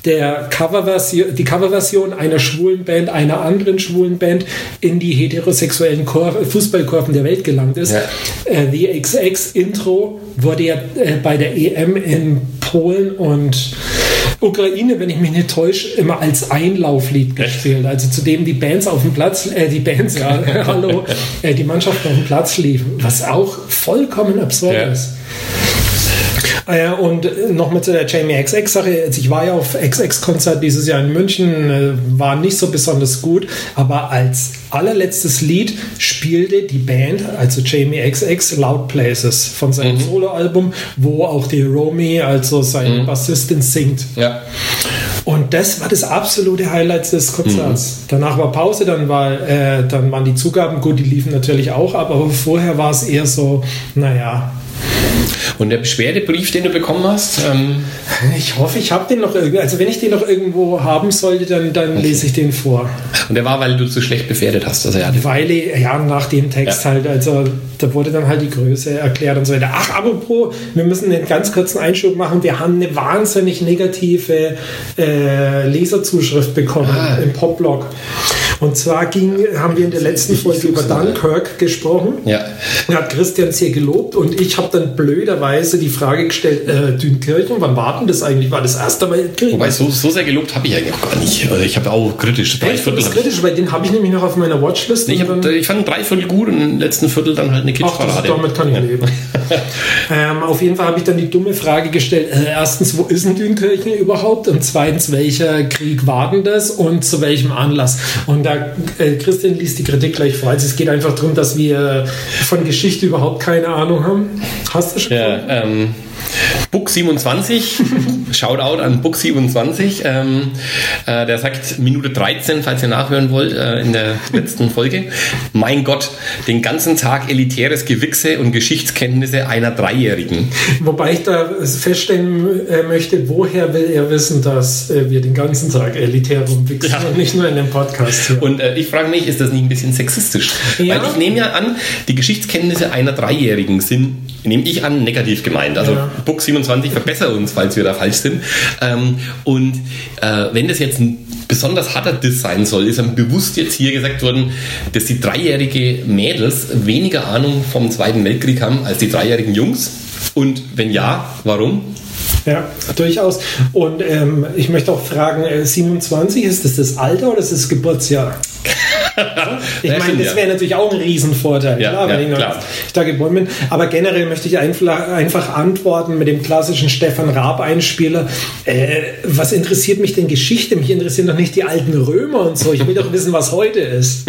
der Coverversion, die Coverversion einer schwulen Band, einer anderen schwulen Band in die heterosexuellen Kur Fußballkurven der Welt gelangt ist. Ja. Äh, The XX Intro wurde ja äh, bei der EM in Polen und Ukraine, wenn ich mich nicht täusche, immer als Einlauflied gespielt. Also zu dem die Bands auf dem Platz, äh, die Bands, ja, hallo, äh, die Mannschaften auf dem Platz liefen, was auch vollkommen absurd ja. ist. Äh, und nochmal zu der Jamie XX-Sache. Also ich war ja auf XX-Konzert dieses Jahr in München, äh, war nicht so besonders gut, aber als allerletztes Lied spielte die Band, also Jamie XX, Loud Places von seinem mhm. Soloalbum, wo auch die Romy, also seine mhm. Bassistin, singt. Ja. Und das war das absolute Highlight des Konzerts. Mhm. Danach war Pause, dann, war, äh, dann waren die Zugaben gut, die liefen natürlich auch ab, aber vorher war es eher so, naja, Und der Beschwerdebrief, den du bekommen hast? Ähm ich hoffe, ich habe den noch irgendwo. Also wenn ich den noch irgendwo haben sollte, dann, dann okay. lese ich den vor. Und der war, weil du zu schlecht bewertet hast. Also ja, weil, ja, nach dem Text ja. halt, also da wurde dann halt die Größe erklärt und so weiter. Ach, apropos, wir müssen einen ganz kurzen Einschub machen. Wir haben eine wahnsinnig negative äh, Leserzuschrift bekommen ah. im Popblog. Und zwar ging, haben wir in der letzten Folge über Dunkirk gesprochen. Ja. Da hat Christian sehr gelobt und ich habe dann blöderweise die Frage gestellt, äh, Dünkirchen, wann war denn das eigentlich? War das erste Mal Weltkrieg? Wobei, so, so sehr gelobt habe ich eigentlich auch gar nicht. Also ich habe auch kritisch. Drei Echt, Viertel kritisch, weil den habe ich nämlich noch auf meiner Watchlist. Nee, ich, hab, ich fand drei Viertel gut und im letzten Viertel dann halt eine Kitschparade. Damit kann ich leben. ähm, auf jeden Fall habe ich dann die dumme Frage gestellt, äh, erstens, wo ist denn Dünkirchen überhaupt? Und zweitens, welcher Krieg war denn das und zu welchem Anlass? Und da, äh, Christian liest die Kritik gleich vor. Also es geht einfach darum, dass wir von Geschichte überhaupt keine Ahnung haben. Hast du schon? Ja, ähm, Book 27, Shoutout an Book 27, ähm, äh, der sagt Minute 13, falls ihr nachhören wollt, äh, in der letzten Folge. Mein Gott, den ganzen Tag elitäres Gewichse und Geschichtskenntnisse einer Dreijährigen. Wobei ich da feststellen äh, möchte, woher will er wissen, dass äh, wir den ganzen Tag elitär rumwichsen ja. und nicht nur in dem Podcast. Hier. Und äh, ich frage mich, ist das nicht ein bisschen sexistisch? Ja. Weil ich nehme ja an, die Geschichtskenntnisse einer Dreijährigen sind, nehme ich an, negativ gemeint. Also ja. Book 27 verbessere uns, falls wir da falsch sind. Ähm, und äh, wenn das jetzt ein besonders harter Diss sein soll, ist dann bewusst jetzt hier gesagt worden, dass die dreijährige Mädels weniger Ahnung vom Zweiten Weltkrieg haben als die dreijährigen Jungs. Und wenn ja, warum? Ja, durchaus. Und ähm, ich möchte auch fragen, 27, äh, ist das das Alter oder ist das Geburtsjahr? ich meine, das wäre natürlich auch ein Riesenvorteil, ja, klar, ja, wenn ich, klar. ich da geboren bin. Aber generell möchte ich einfach antworten mit dem klassischen Stefan Raab-Einspieler. Äh, was interessiert mich denn Geschichte? Mich interessieren doch nicht die alten Römer und so. Ich will doch wissen, was heute ist.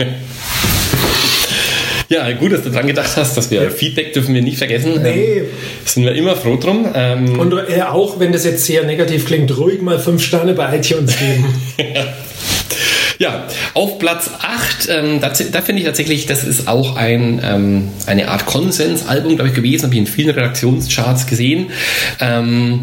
Ja, gut, dass du dran gedacht hast, dass wir Feedback dürfen wir nicht vergessen. Nee. Ähm, sind wir immer froh drum. Ähm, und äh, auch wenn das jetzt sehr negativ klingt, ruhig mal fünf Sterne bei iTunes geben. Ja, auf Platz 8, ähm, da, da finde ich tatsächlich, das ist auch ein, ähm, eine Art Konsensalbum, glaube ich, gewesen, habe ich in vielen Redaktionscharts gesehen. Ähm,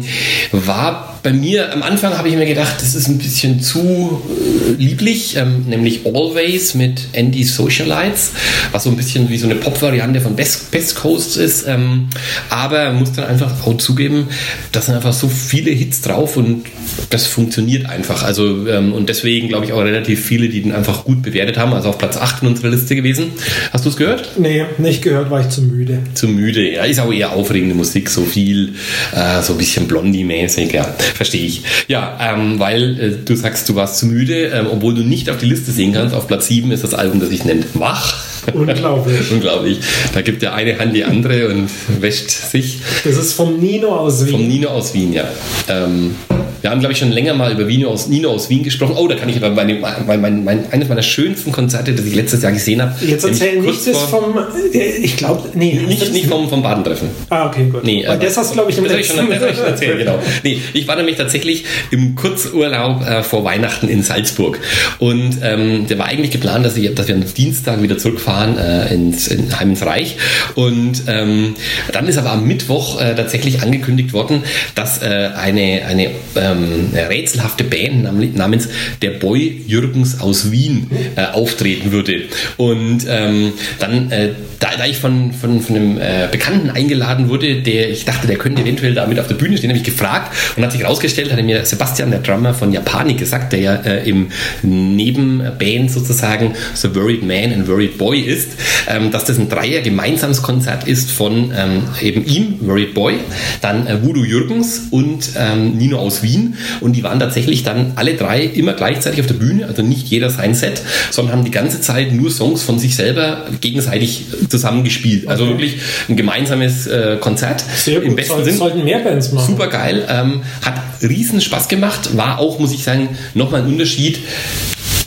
war bei mir am Anfang habe ich mir gedacht, das ist ein bisschen zu äh, lieblich, ähm, nämlich Always mit Andy Socialites, was so ein bisschen wie so eine Pop-Variante von Best, Best Coast ist. Ähm, aber muss dann einfach auch zugeben, da sind einfach so viele Hits drauf und das funktioniert einfach. Also ähm, und deswegen glaube ich auch relativ viele, die den einfach gut bewertet haben. Also auf Platz 8 in unserer Liste gewesen. Hast du es gehört? Nee, nicht gehört, war ich zu müde. Zu müde, ja. Ist auch eher aufregende Musik, so viel, äh, so ein bisschen Blondie-mäßig, ja. Verstehe ich. Ja, ähm, weil äh, du sagst, du warst zu müde, ähm, obwohl du nicht auf die Liste sehen kannst. Auf Platz 7 ist das Album, das sich nennt Wach. Unglaublich. Unglaublich. Da gibt der eine Hand die andere und wäscht sich. Das ist vom Nino aus Wien. Vom Nino aus Wien, ja. Ähm, wir haben, glaube ich, schon länger mal über Nino aus, Nino aus Wien gesprochen. Oh, da kann ich aber meine, mein, mein, mein, eines meiner schönsten Konzerte, das ich letztes Jahr gesehen habe. Jetzt erzähl nicht das vom, äh, ich glaube, nee. Nicht, nicht vom, vom Badentreffen. Ah, okay, gut. Nee, Weil das hast glaube ich, im das letzten schon, das schon erzählt, genau. Nee, ich war nämlich tatsächlich im Kurzurlaub äh, vor Weihnachten in Salzburg. Und ähm, der war eigentlich geplant, dass, ich, dass wir am Dienstag wieder zurückfahren äh, ins in Heim ins Reich. Und ähm, dann ist aber am Mittwoch äh, tatsächlich angekündigt worden, dass äh, eine, eine äh, ähm, rätselhafte Band namens Der Boy Jürgens aus Wien äh, auftreten würde. Und ähm, dann, äh, da, da, ich von, von, von einem äh, Bekannten eingeladen wurde, der ich dachte, der könnte eventuell da mit auf der Bühne stehen, habe ich gefragt und hat sich herausgestellt, hat mir Sebastian, der Drummer von Japani, gesagt, der ja äh, im Nebenband sozusagen The Worried Man and Worried Boy ist, ähm, dass das ein Dreier gemeinsames Konzert ist von ähm, eben ihm, Worried Boy, dann äh, Voodoo Jürgens und ähm, Nino aus Wien Wien und die waren tatsächlich dann alle drei immer gleichzeitig auf der Bühne, also nicht jeder sein Set, sondern haben die ganze Zeit nur Songs von sich selber gegenseitig zusammengespielt. Also okay. wirklich ein gemeinsames äh, Konzert Sehr im besten Sinn. Sollten mehr Bands machen. Super geil, ähm, hat riesen Spaß gemacht, war auch, muss ich sagen, nochmal ein Unterschied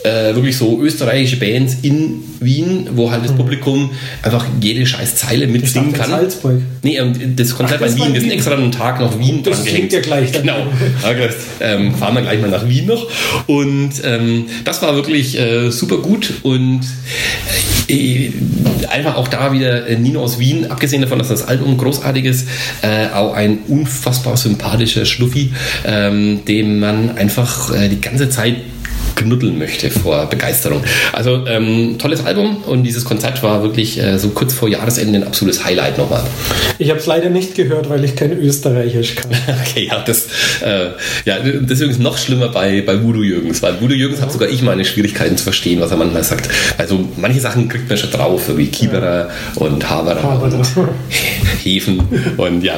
äh, wirklich so österreichische Bands in Wien, wo halt das mhm. Publikum einfach jede scheiß Zeile mitsingen kann. Salzburg. Nee, das Konzert Ach, das war in Wien. Wir sind extra einen Tag nach Wien das dran gehängt. ja gleich. Dann. Genau. ähm, fahren wir gleich mal nach Wien noch. Und ähm, das war wirklich äh, super gut und äh, einfach auch da wieder äh, Nino aus Wien, abgesehen davon, dass das Album großartig ist, äh, auch ein unfassbar sympathischer Schnuffi, ähm, dem man einfach äh, die ganze Zeit knuddeln möchte vor Begeisterung. Also ähm, tolles Album und dieses Konzert war wirklich äh, so kurz vor Jahresende ein absolutes Highlight nochmal. Ich habe es leider nicht gehört, weil ich kein Österreichisch kann. okay, ja, das, äh, ja, das ist noch schlimmer bei, bei Voodoo Jürgens, weil Voodoo Jürgens ja. hat sogar ich meine Schwierigkeiten zu verstehen, was er manchmal sagt. Also manche Sachen kriegt man schon drauf, wie Kieberer ja. und Haberer, Haberer. und Hefen und ja.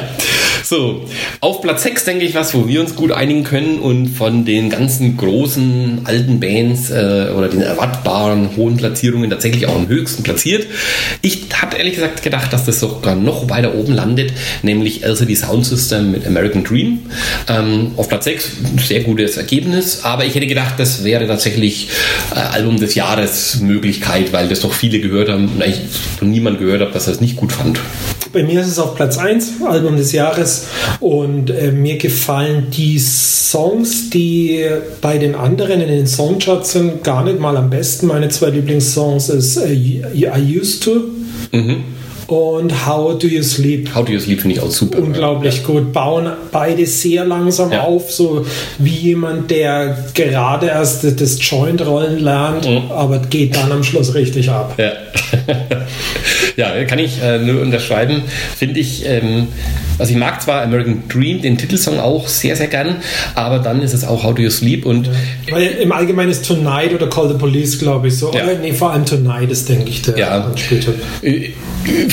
So, auf Platz 6 denke ich was, wo wir uns gut einigen können und von den ganzen großen alten Bands äh, oder den erwartbaren hohen Platzierungen tatsächlich auch am höchsten platziert. Ich habe ehrlich gesagt gedacht, dass das sogar noch weiter oben landet, nämlich LCD Sound System mit American Dream. Ähm, auf Platz 6, sehr gutes Ergebnis, aber ich hätte gedacht, das wäre tatsächlich äh, Album des Jahres Möglichkeit, weil das doch viele gehört haben und eigentlich niemand gehört hat, dass er es nicht gut fand. Bei mir ist es auf Platz 1, Album des Jahres. Und äh, mir gefallen die Songs, die bei den anderen in den Songcharts sind, gar nicht mal am besten. Meine zwei Lieblingssongs ist äh, I Used to. Mhm und How Do You Sleep. How Do You Sleep finde ich auch super. Unglaublich ja. gut. Bauen beide sehr langsam ja. auf, so wie jemand, der gerade erst das Joint rollen lernt, mhm. aber geht dann am Schluss richtig ab. Ja, ja kann ich äh, nur unterschreiben. Finde ich. Ähm, also ich mag zwar American Dream, den Titelsong auch sehr, sehr gern, aber dann ist es auch How Do You Sleep und... Ja. Weil im Allgemeinen ist Tonight oder Call the Police, glaube ich, so. Ja. nee, vor allem Tonight ist, denke ich, der ja. später.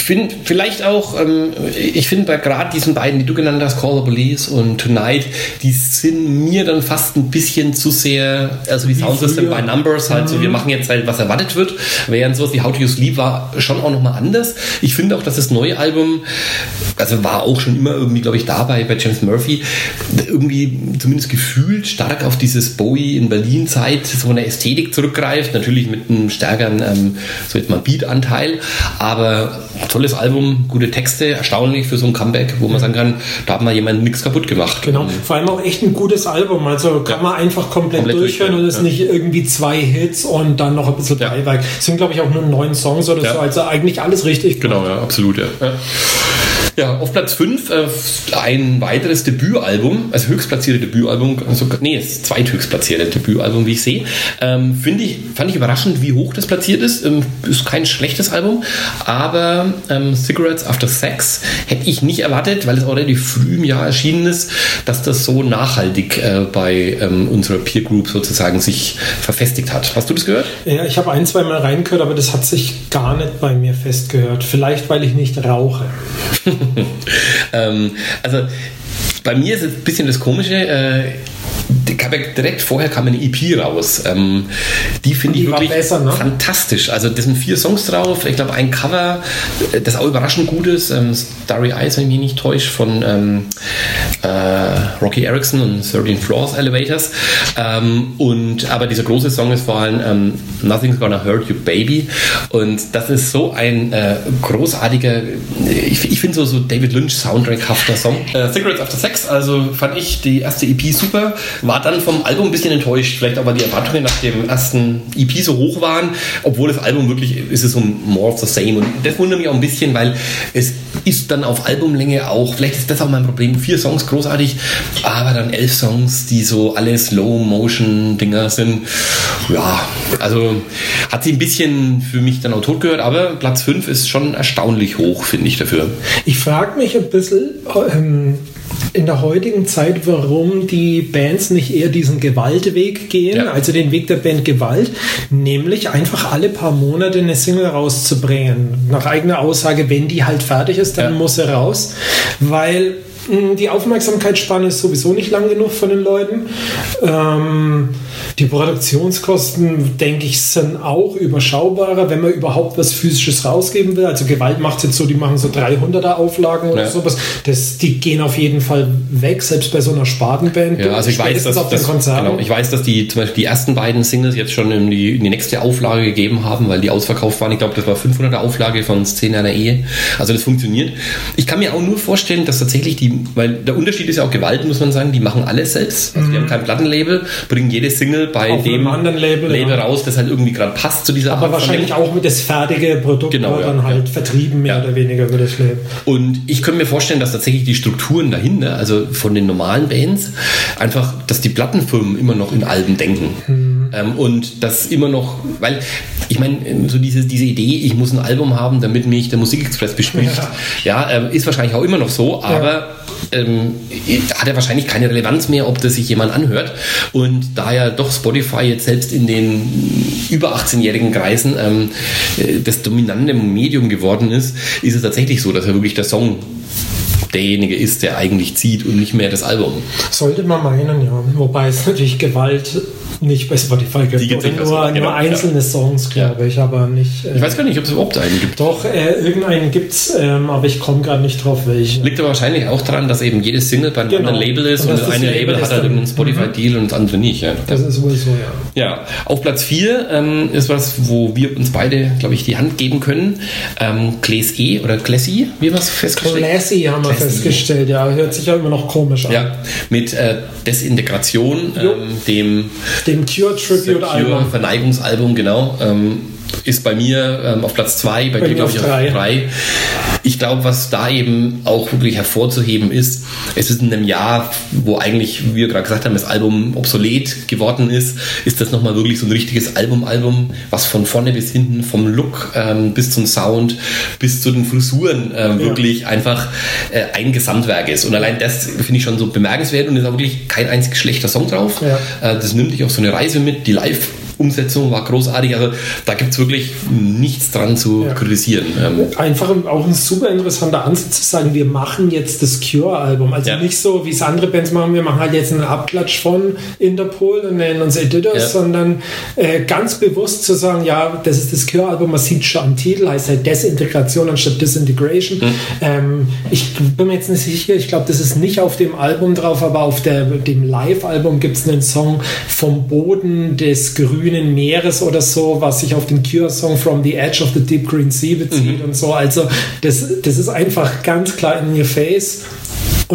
Ich finde vielleicht auch, ähm, ich finde bei gerade diesen beiden, die du genannt hast, Call the Police und Tonight, die sind mir dann fast ein bisschen zu sehr, also wie Sound System by Numbers, halt mhm. so, wir machen jetzt halt, was erwartet wird, während sowas wie How Do You Sleep war schon auch nochmal anders. Ich finde auch, dass das neue Album, also war auch schon immer irgendwie, glaube ich, dabei bei James Murphy, irgendwie zumindest gefühlt stark auf dieses Bowie in Berlin-Zeit, so eine Ästhetik zurückgreift, natürlich mit einem stärkeren, ähm, so jetzt mal Beat-Anteil, aber tolles Album, gute Texte, erstaunlich für so ein Comeback, wo man sagen kann, da hat mal jemand nichts kaputt gemacht. Genau, vor allem auch echt ein gutes Album, also kann ja. man einfach komplett, komplett durchhören und es ja. nicht irgendwie zwei Hits und dann noch ein bisschen ja. Beiwerk. Es sind, glaube ich, auch nur neun Songs oder ja. so, also eigentlich alles richtig. Genau, ja, absolut, ja. Ja, auf Platz 5 äh, ein weiteres Debütalbum, also höchstplatzierte Debütalbum, also, nee, das zweithöchstplatzierte Debütalbum, wie ich sehe. Ähm, finde ich, fand ich überraschend, wie hoch das platziert ist. Ähm, ist kein schlechtes Album, aber ähm, Cigarettes After Sex hätte ich nicht erwartet, weil es auch relativ früh im Jahr erschienen ist, dass das so nachhaltig äh, bei ähm, unserer Peer Group sozusagen sich verfestigt hat. Hast du das gehört? Ja, ich habe ein, zwei Mal reingehört, aber das hat sich gar nicht bei mir festgehört. Vielleicht, weil ich nicht rauche. ähm, also bei mir ist es ein bisschen das Komische. Äh, direkt vorher kam eine EP raus. Ähm, die finde ich wirklich besser, ne? fantastisch. Also das sind vier Songs drauf. Ich glaube ein Cover, äh, das auch überraschend gut ist. Ähm, Starry Eyes, wenn ich mich nicht täusche, von ähm, äh, Rocky Erickson und 13 Floors Elevators. Ähm, und aber dieser große Song ist vor allem ähm, Nothing's Gonna Hurt You Baby. Und das ist so ein äh, großartiger, ich, ich finde so, so David Lynch Soundtrack-hafter Song. Äh, Cigarettes After Sex, also fand ich die erste EP super. War dann vom Album ein bisschen enttäuscht, vielleicht weil die Erwartungen nach dem ersten EP so hoch waren, obwohl das Album wirklich ist es so more of the same. Und das wundert mich auch ein bisschen, weil es ist dann auf Albumlänge auch, vielleicht ist das auch mein Problem, vier Songs großartig, aber dann elf Songs, die so alle Slow-Motion-Dinger sind. Ja, also hat sie ein bisschen für mich dann auch tot gehört, aber Platz 5 ist schon erstaunlich hoch, finde ich dafür. Ich frage mich ein bisschen, ähm, in der heutigen Zeit, warum die Bands nicht eher diesen Gewaltweg gehen, ja. also den Weg der Band Gewalt, nämlich einfach alle paar Monate eine Single rauszubringen. Nach eigener Aussage, wenn die halt fertig ist, dann ja. muss sie raus, weil die Aufmerksamkeitsspanne ist sowieso nicht lang genug von den Leuten. Ähm, Die Produktionskosten, denke ich, sind auch überschaubarer, wenn man überhaupt was Physisches rausgeben will. Also Gewalt macht es jetzt so, die machen so 300er Auflagen oder ja. sowas. Das, die gehen auf jeden Fall weg, selbst bei so einer Spartenband. Ja, also ich weiß, dass, das, genau, ich weiß, dass die zum Beispiel die ersten beiden Singles jetzt schon in die, in die nächste Auflage gegeben haben, weil die ausverkauft waren. Ich glaube, das war 500er Auflage von Szene einer Ehe. Also das funktioniert. Ich kann mir auch nur vorstellen, dass tatsächlich die, weil der Unterschied ist ja auch Gewalt, muss man sagen, die machen alles selbst. Also mhm. die haben kein Plattenlabel, bringen jede Single bei Auf dem anderen Label, Label ja. raus, das halt irgendwie gerade passt zu dieser Aber Art wahrscheinlich auch mit das fertige Produkt genau, ja, dann halt ja. vertrieben, mehr oder weniger über das Label. Und ich könnte mir vorstellen, dass tatsächlich die Strukturen dahinter, also von den normalen Bands, einfach, dass die Plattenfirmen immer noch in Alben denken. Mhm. Ähm, und das immer noch, weil ich meine, so diese, diese Idee, ich muss ein Album haben, damit mich der Musikexpress bespielt, ja, ja äh, ist wahrscheinlich auch immer noch so, aber ähm, hat er wahrscheinlich keine Relevanz mehr, ob das sich jemand anhört. Und da ja doch Spotify jetzt selbst in den über 18-jährigen Kreisen ähm, äh, das dominante Medium geworden ist, ist es tatsächlich so, dass er wirklich der Song derjenige ist, der eigentlich zieht und nicht mehr das Album. Sollte man meinen, ja. Wobei es natürlich Gewalt nicht bei Spotify gibt. Gibt nur, nur genau, einzelne ja. Songs, glaube ja. ich, aber nicht. Äh, ich weiß gar nicht, ob es überhaupt einen gibt. Doch, äh, irgendeinen gibt es, ähm, aber ich komme gerade nicht drauf, welche. Liegt aber wahrscheinlich auch daran, dass eben jedes Single bei einem genau. anderen Label ist und, und das eine Label, hat halt einen Spotify-Deal und das andere nicht. Ja. Das ist wohl so, ja. Ja, auf Platz 4 ähm, ist was, wo wir uns beide, glaube ich, die Hand geben können. Ähm, Classy oder Classy, wie wir es festgestellt Classy haben wir Classy. festgestellt, ja. Hört sich ja immer noch komisch an. Ja, mit äh, Desintegration, ähm, dem, dem Cure Tribute Album. Verneigungsalbum, genau. Ähm, ist bei mir ähm, auf Platz 2, bei, bei dir glaube ich auf 3. Ich glaube, was da eben auch wirklich hervorzuheben ist, es ist in einem Jahr, wo eigentlich, wie wir gerade gesagt haben, das Album obsolet geworden ist, ist das nochmal wirklich so ein richtiges Album-Album, was von vorne bis hinten, vom Look ähm, bis zum Sound, bis zu den Frisuren ähm, ja. wirklich einfach äh, ein Gesamtwerk ist. Und allein das finde ich schon so bemerkenswert und ist auch wirklich kein einzig schlechter Song drauf. Ja. Äh, das nimmt dich auf so eine Reise mit, die live Umsetzung war großartig. Also da gibt es wirklich nichts dran zu ja. kritisieren. Ähm Einfach auch ein super interessanter Ansatz zu sagen, wir machen jetzt das Cure-Album. Also ja. nicht so, wie es andere Bands machen, wir machen halt jetzt einen Abklatsch von Interpol und nennen uns Editors, ja. sondern äh, ganz bewusst zu sagen, ja, das ist das Cure-Album, man sieht schon am Titel, heißt halt Desintegration anstatt Disintegration. Mhm. Ähm, ich bin mir jetzt nicht sicher, ich glaube, das ist nicht auf dem Album drauf, aber auf der, dem Live-Album gibt es einen Song vom Boden des Grünen Meeres oder so, was sich auf den Cure-Song From the Edge of the Deep Green Sea bezieht mhm. und so. Also das, das ist einfach ganz klar in your face.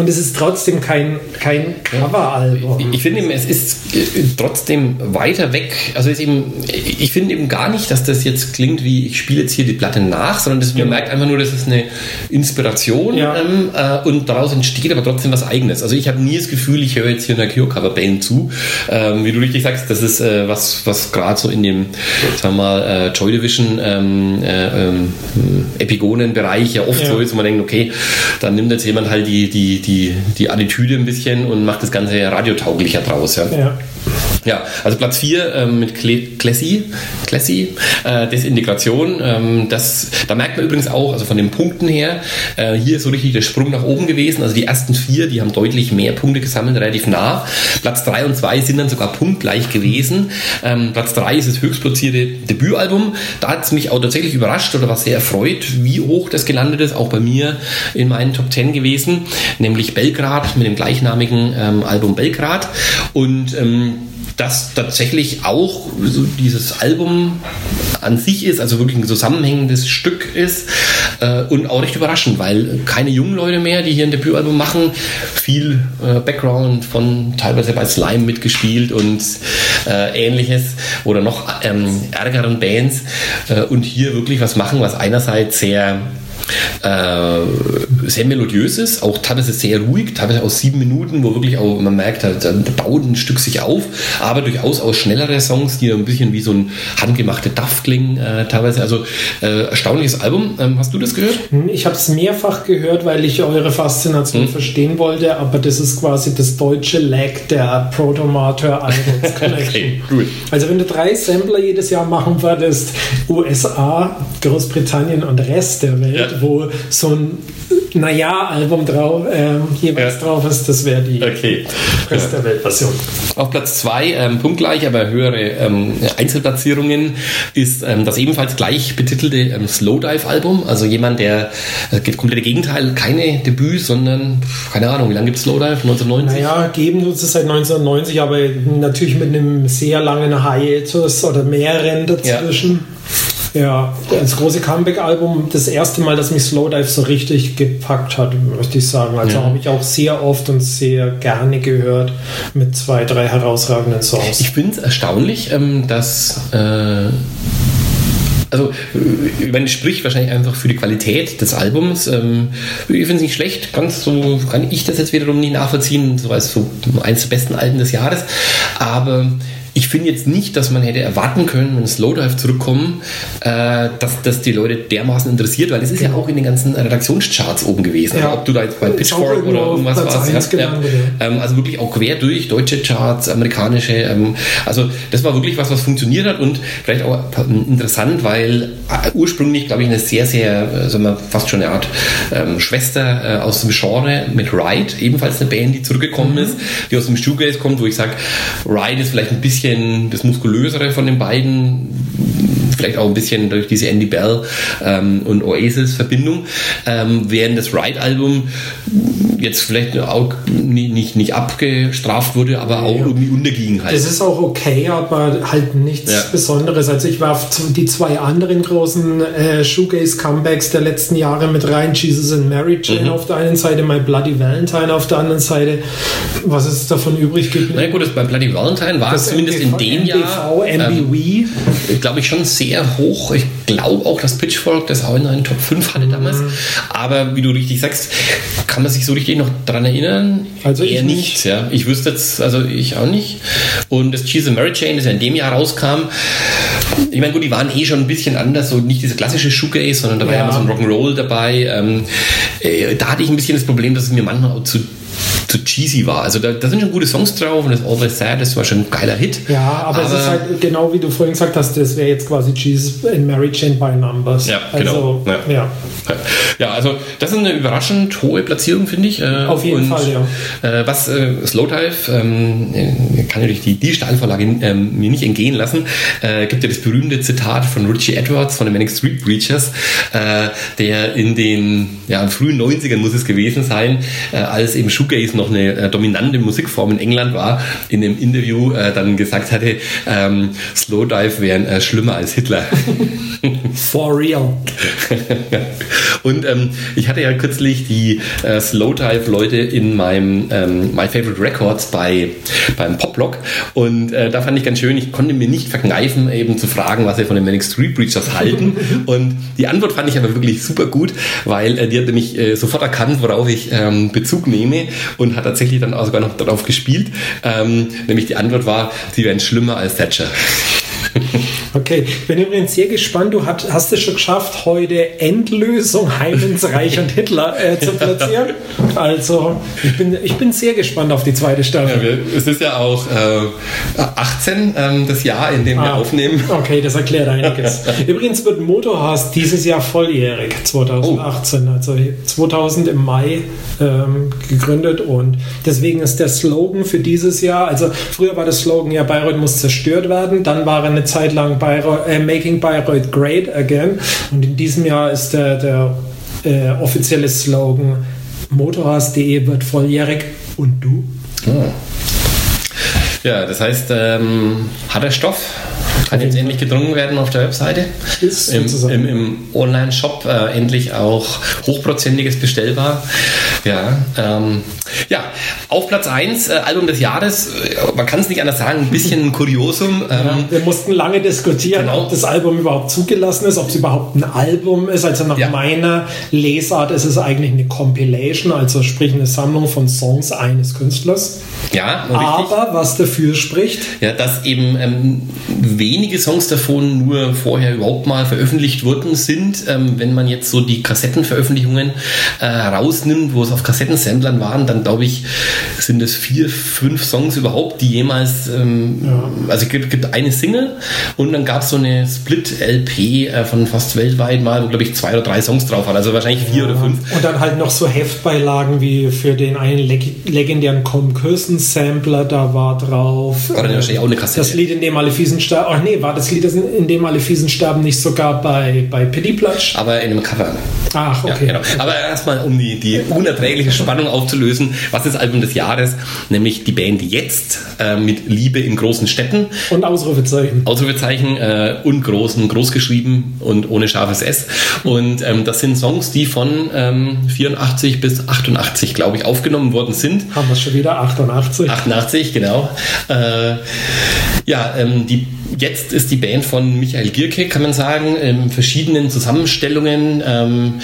Und es ist trotzdem kein, kein Coveralbum. Ich, ich finde, es ist äh, trotzdem weiter weg. Also eben, ich finde eben gar nicht, dass das jetzt klingt wie, ich spiele jetzt hier die Platte nach, sondern das, man merkt einfach nur, das ist eine Inspiration ja. ähm, äh, und daraus entsteht aber trotzdem was Eigenes. Also ich habe nie das Gefühl, ich höre jetzt hier einer Cure-Cover-Band zu. Ähm, wie du richtig sagst, das ist äh, was, was gerade so in dem, sagen wir mal, äh, Joy Division ähm, äh, ähm, Epigonen-Bereich ja oft ja. so ist, wo man denkt, okay, dann nimmt jetzt jemand halt die, die die, die, Attitüde ein bisschen und macht das Ganze radiotauglicher draus. Ja. ja. Ja, also Platz 4 ähm, mit Classy, Classy äh, Desintegration. Ähm, das, da merkt man übrigens auch, also von den Punkten her, äh, hier ist so richtig der Sprung nach oben gewesen. Also die ersten vier, die haben deutlich mehr Punkte gesammelt, relativ nah. Platz 3 und 2 sind dann sogar punktgleich gewesen. Ähm, Platz 3 ist das höchstplatzierte Debütalbum. Da hat es mich auch tatsächlich überrascht oder war sehr erfreut, wie hoch das gelandet ist. Auch bei mir in meinen Top 10 gewesen, nämlich Belgrad mit dem gleichnamigen ähm, Album Belgrad. Und ähm, das tatsächlich auch so dieses Album an sich ist, also wirklich ein zusammenhängendes Stück ist äh, und auch recht überraschend, weil keine jungen Leute mehr, die hier ein Debütalbum machen, viel äh, Background von teilweise bei Slime mitgespielt und äh, ähnliches oder noch ähm, ärgeren Bands äh, und hier wirklich was machen, was einerseits sehr äh, sehr melodiös ist, auch teilweise sehr ruhig, teilweise aus sieben Minuten, wo wirklich auch man merkt, halt, da baut ein Stück sich auf, aber durchaus auch schnellere Songs, die ein bisschen wie so ein handgemachte Duff klingen, äh, teilweise. Also äh, erstaunliches Album. Ähm, hast du das gehört? Hm, ich habe es mehrfach gehört, weil ich eure Faszination hm. verstehen wollte, aber das ist quasi das deutsche Lag der Protomator Albums Collection. okay, gut. Also wenn du drei Sampler jedes Jahr machen würdest, USA, Großbritannien und Rest der Welt, ja wo so ein Naja-Album drauf, ähm, jeweils ja. drauf ist, das wäre die okay. Rest der Weltversion. Auf Platz 2, ähm, punktgleich, aber höhere ähm, Einzelplatzierungen, ist ähm, das ebenfalls gleich betitelte ähm, Slowdive-Album. Also jemand, der äh, komplette Gegenteil, keine Debüt, sondern keine Ahnung, wie lange gibt es Slowdive? 1990? Naja, geben tut es seit 1990, aber natürlich mit einem sehr langen Hiatus oder mehreren dazwischen. Ja. Ja, das große Comeback-Album, das erste Mal, dass mich Slowdive so richtig gepackt hat, möchte ich sagen. Also ja. habe ich auch sehr oft und sehr gerne gehört mit zwei, drei herausragenden Songs. Ich finde es erstaunlich, ähm, dass. Äh also, ich meine, spricht wahrscheinlich einfach für die Qualität des Albums. Ähm, ich finde es nicht schlecht, ganz so kann ich das jetzt wiederum nicht nachvollziehen, so als so eins der besten Alben des Jahres. Aber ich finde jetzt nicht, dass man hätte erwarten können, wenn Slowdive zurückkommen, äh, dass das die Leute dermaßen interessiert, weil es ist genau. ja auch in den ganzen Redaktionscharts oben gewesen. Ja. Also ob du da jetzt bei Pitchfork oder irgendwas warst. Ja, ähm, also wirklich auch quer durch deutsche Charts, amerikanische. Ähm, also das war wirklich was, was funktioniert hat und vielleicht auch interessant, weil äh, ursprünglich, glaube ich, eine sehr, sehr, äh, sagen wir, fast schon eine Art ähm, Schwester äh, aus dem Genre mit Ride, ebenfalls eine Band, die zurückgekommen mhm. ist, die aus dem Shoegaze kommt, wo ich sage, Ride ist vielleicht ein bisschen bisschen das Muskulösere von den beiden, vielleicht auch ein bisschen durch diese Andy Bell ähm, und Oasis-Verbindung, ähm, während das Ride-Album jetzt vielleicht auch nicht, nicht, nicht abgestraft wurde, aber auch ja. irgendwie unterging halt. Das ist auch okay, aber halt nichts ja. Besonderes. Also ich warf die zwei anderen großen äh, Shoegaze-Comebacks der letzten Jahre mit rein, Jesus and Mary Jane mhm. auf der einen Seite, My Bloody Valentine auf der anderen Seite. Was ist davon übrig geblieben? Na gut, das bei Bloody Valentine war es zumindest MBV, in dem Jahr, MBV, ähm, glaube ich, schon sehr hoch. Ich glaube auch, dass Pitchfork das auch in einen Top 5 hatte damals. Mhm. Aber wie du richtig sagst, kann man sich so richtig noch daran erinnern? Also eher nicht. nicht. Ja. Ich wüsste jetzt, also ich auch nicht. Und das Cheese and Mary Chain, das ja in dem Jahr rauskam, ich meine, gut, die waren eh schon ein bisschen anders, so nicht diese klassische Shoegaze, sondern da war ja, ja so ein Rock'n'Roll dabei. Ähm, äh, da hatte ich ein bisschen das Problem, dass es mir manchmal auch zu zu cheesy war. Also da, da, sind schon gute Songs drauf und das Always Sad, das war schon ein geiler Hit. Ja, aber, aber es ist halt genau wie du vorhin gesagt hast, das wäre jetzt quasi Jesus in Mary Chain by Numbers. Ja, genau. Also, ja. ja. Ja. also das ist eine überraschend hohe Platzierung, finde ich. Äh, Auf jeden und, Fall, ja. Äh, was äh, Slowdive, ähm, kann natürlich die, die Steilvorlage ähm, mir nicht entgehen lassen, äh, gibt ja das berühmte Zitat von Richie Edwards von den Manic Street Preachers, äh, der in den ja, frühen 90ern muss es gewesen sein, äh, als eben Shoegaze noch eine äh, dominante Musikform in England war, in dem Interview äh, dann gesagt hatte, ähm, Slowdive wären äh, schlimmer als Hitler. For real. Und ähm, ich hatte ja kürzlich die äh, Slowdive-Leute in meinem ähm, My Favorite Records bei beim Poplog und äh, da fand ich ganz schön, ich konnte mir nicht verkneifen, eben zu fragen, was sie von den Manic Street Preachers halten. und die Antwort fand ich aber wirklich super gut, weil äh, die hat nämlich äh, sofort erkannt, worauf ich ähm, Bezug nehme und hat tatsächlich dann auch sogar noch darauf gespielt. Ähm, nämlich die Antwort war, sie wären schlimmer als Thatcher. Okay, ich bin übrigens sehr gespannt. Du hast, hast es schon geschafft, heute Endlösung Heimens, Reich und Hitler äh, zu platzieren. Also, ich bin, ich bin sehr gespannt auf die zweite Staffel. Ja, wir, es ist ja auch äh, 18 ähm, das Jahr, in dem ah, wir aufnehmen. Okay, das erklärt einiges. übrigens wird Motorhaus dieses Jahr volljährig, 2018. Oh. Also 2000 im Mai ähm, gegründet und deswegen ist der Slogan für dieses Jahr, also früher war der Slogan ja Bayreuth muss zerstört werden, dann war eine Zeit lang Bayreuth, äh, Making Bayreuth Great Again. Und in diesem Jahr ist der, der äh, offizielle Slogan Motorhaus.de wird volljährig und du? Oh. Ja, das heißt, ähm, hat er Stoff? Kann jetzt endlich gedrungen werden auf der Webseite. Ist Im, im, im Online-Shop äh, endlich auch hochprozentiges bestellbar. Ja, ähm, ja auf Platz 1, äh, Album des Jahres, äh, man kann es nicht anders sagen, ein bisschen Kuriosum. Ähm, ja, wir mussten lange diskutieren, genau. ob das Album überhaupt zugelassen ist, ob es überhaupt ein Album ist. Also nach ja. meiner Lesart ist es eigentlich eine Compilation, also sprich eine Sammlung von Songs eines Künstlers. Ja, aber was dafür spricht. Ja, dass eben ähm, wenige Songs davon nur vorher überhaupt mal veröffentlicht worden sind. Ähm, wenn man jetzt so die Kassettenveröffentlichungen äh, rausnimmt, wo es auf Kassettensamplern waren, dann glaube ich, sind es vier, fünf Songs überhaupt, die jemals, ähm, ja. also es gibt, gibt, eine Single und dann gab es so eine Split-LP äh, von fast weltweit mal, wo glaube ich zwei oder drei Songs drauf waren, also wahrscheinlich vier ja. oder fünf. Und dann halt noch so Heftbeilagen wie für den einen leg legendären Com Kirsten Sampler, da war drauf. War dann wahrscheinlich auch eine Kassette. Das Lied, in dem alle Fiesen sterben. Ach nee, war das Lied, in dem alle Fiesen sterben, nicht sogar bei, bei Pity Plutsch? Aber in einem Cover. Ach, okay. Ja, genau. Aber erstmal, um die, die unerträgliche Spannung aufzulösen, was ist Album des Jahres? Nämlich die Band Jetzt äh, mit Liebe in großen Städten. Und Ausrufezeichen. Ausrufezeichen äh, und großen, groß geschrieben und ohne scharfes S. Und ähm, das sind Songs, die von ähm, 84 bis 88, glaube ich, aufgenommen worden sind. Haben wir schon wieder 88. 88, genau. Äh, ja, ähm, die Jetzt ist die Band von Michael Gierke, kann man sagen, in verschiedenen Zusammenstellungen, ähm,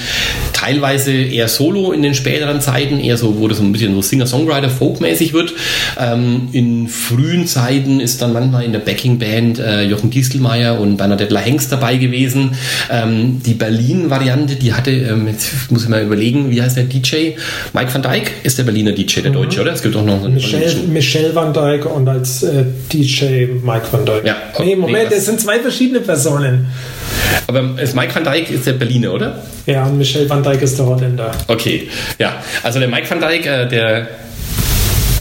teilweise eher solo in den späteren Zeiten, eher so, wo das so ein bisschen so Singer-Songwriter, Folkmäßig wird. Ähm, in frühen Zeiten ist dann manchmal in der Backing-Band äh, Jochen Distelmeier und Bernadette Hengst dabei gewesen. Ähm, die Berlin-Variante, die hatte, ähm, jetzt muss ich mal überlegen, wie heißt der DJ? Mike van Dyke ist der Berliner DJ, der mhm. Deutsche, oder? Es gibt auch noch einen Michelle, Michelle van Dyke und als äh, DJ Mike van Dyke. Ja, Nee, Moment, nee, das sind zwei verschiedene Personen. Aber ist Mike van Dijk ist der Berliner, oder? Ja, und Michel van Dijk ist der Holländer. Okay, ja. Also der Mike van Dijk, äh, der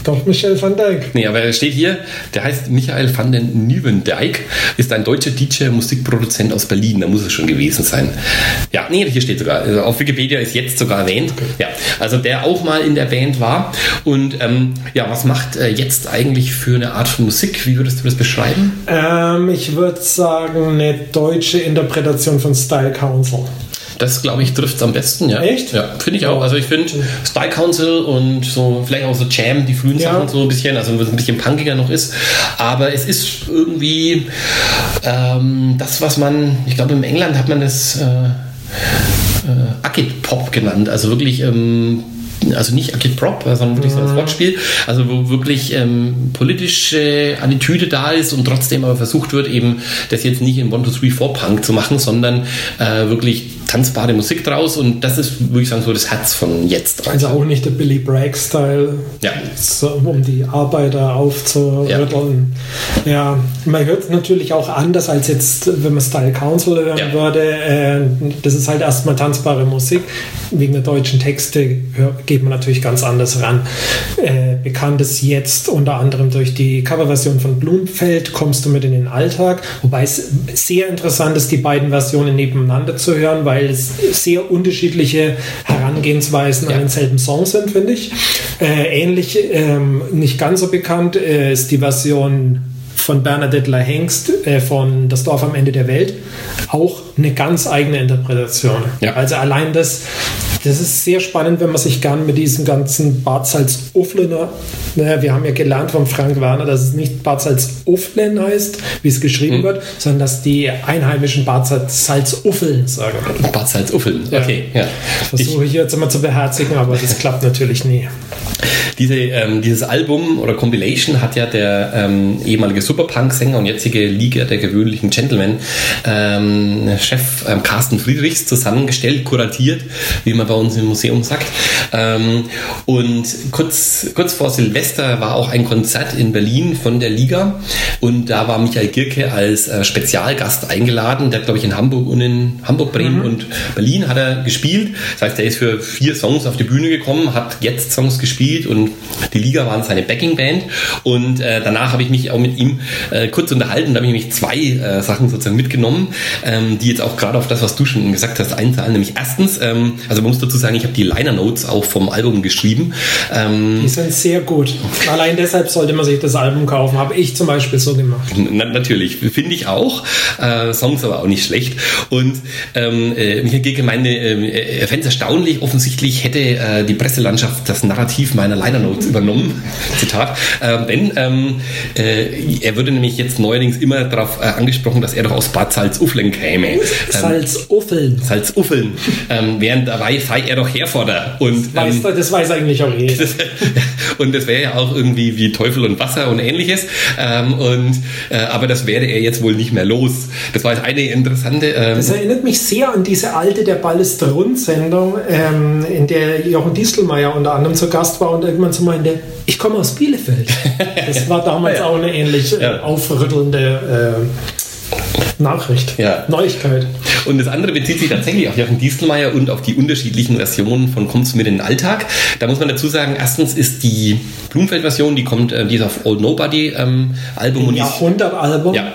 doch, Michael van Dijk. Nee, aber er steht hier, der heißt Michael van den Nieuwendijk, ist ein deutscher DJ, Musikproduzent aus Berlin, da muss es schon gewesen sein. Ja, nee, hier steht sogar, also auf Wikipedia ist jetzt sogar erwähnt. Okay. Ja, also der auch mal in der Band war. Und ähm, ja, was macht äh, jetzt eigentlich für eine Art von Musik? Wie würdest du das beschreiben? Ähm, ich würde sagen, eine deutsche Interpretation von Style Council. Das, glaube ich, trifft es am besten, ja. Echt? Ja, finde ich auch. Also ich finde Style Council und so vielleicht auch so Jam, die frühen ja. Sachen so ein bisschen, also ein bisschen punkiger noch ist. Aber es ist irgendwie ähm, das, was man, ich glaube, in England hat man das äh, äh, Acid Pop genannt. Also wirklich ähm, also nicht Akit Prop, sondern wirklich so als mhm. Wortspiel, also wo wirklich ähm, politische Attitüde da ist und trotzdem aber versucht wird, eben das jetzt nicht in 1, 2, 3, 4 Punk zu machen, sondern äh, wirklich tanzbare Musik draus und das ist, würde ich sagen, so das Herz von jetzt. Also auch nicht der Billy Bragg-Style, ja. so, um die Arbeiter aufzurütteln. Ja. ja, man hört es natürlich auch anders als jetzt, wenn man Style Council hören ja. würde. Äh, das ist halt erstmal tanzbare Musik. Wegen der deutschen Texte geht man natürlich ganz anders ran. Äh, bekannt ist jetzt unter anderem durch die Coverversion von Blumfeld, kommst du mit in den Alltag. Wobei es sehr interessant ist, die beiden Versionen nebeneinander zu hören, weil weil es sehr unterschiedliche Herangehensweisen ja. an denselben Song sind, finde ich. Äh, ähnlich, ähm, nicht ganz so bekannt, äh, ist die Version von Bernadette La Hengst äh, von Das Dorf am Ende der Welt auch eine ganz eigene Interpretation. Ja. Also allein das, das ist sehr spannend, wenn man sich gern mit diesem ganzen Bad Salzuflener, naja, wir haben ja gelernt von Frank Werner, dass es nicht Bad Salzuflen heißt, wie es geschrieben mhm. wird, sondern dass die einheimischen Bad Salzuffeln sagen. Bad Salzuffeln, okay. Ja. ja. Versuche ich jetzt immer zu beherzigen, aber das klappt natürlich nie. Diese, ähm, dieses Album oder Compilation hat ja der ähm, ehemalige Superpunk-Sänger und jetzige Liga der gewöhnlichen Gentlemen ähm, Chef ähm, Carsten Friedrichs zusammengestellt, kuratiert, wie man bei uns im Museum sagt. Ähm, und kurz, kurz vor Silvester war auch ein Konzert in Berlin von der Liga und da war Michael Gierke als äh, Spezialgast eingeladen. Der hat, glaube ich, in Hamburg und in Hamburg, Bremen mhm. und Berlin hat er gespielt. Das heißt, er ist für vier Songs auf die Bühne gekommen, hat jetzt Songs gespielt und die Liga waren seine Backingband und äh, danach habe ich mich auch mit ihm äh, kurz unterhalten. Da habe ich nämlich zwei äh, Sachen sozusagen mitgenommen, ähm, die jetzt auch gerade auf das, was du schon gesagt hast, einzahlen. Nämlich erstens, ähm, also man muss dazu sagen, ich habe die Liner Notes auch vom Album geschrieben. Ähm, die sind sehr gut. Allein deshalb sollte man sich das Album kaufen. Habe ich zum Beispiel so gemacht. Na, natürlich, finde ich auch. Äh, Songs aber auch nicht schlecht. Und ähm, äh, Michael Gege meinte, äh, er fände es erstaunlich, offensichtlich hätte äh, die Presselandschaft das Narrativ meiner Liner Notes übernommen. Zitat. Äh, denn ähm, äh, er würde nämlich jetzt neuerdings immer darauf äh, angesprochen, dass er doch aus Bad Salzuflen käme. Salzuffeln. Salzuffeln. Ähm, während dabei sei er doch Herforder. Und, weiß, ähm, das weiß eigentlich auch jeder. und das wäre ja auch irgendwie wie Teufel und Wasser und ähnliches. Ähm, und, äh, aber das werde er jetzt wohl nicht mehr los. Das war jetzt eine interessante. Ähm, Das erinnert mich sehr an diese alte Der Ball ist Rund-Sendung, ähm, in der Jochen Distelmeier unter anderem zu Gast war und irgendwann so meinte, ich komme aus Bielefeld. Das war damals Ja. auch eine ähnlich äh, Ja. aufrüttelnde äh, Nachricht, Ja. Neuigkeit. Und das andere bezieht sich tatsächlich auf Jochen Distelmeier und auf die unterschiedlichen Versionen von Kommst du mit in den Alltag. Da muss man dazu sagen, erstens ist die Blumfeld-Version, die kommt, äh, die ist auf Old Nobody ähm, Album und die ist, Jahrhundertalbum. ja.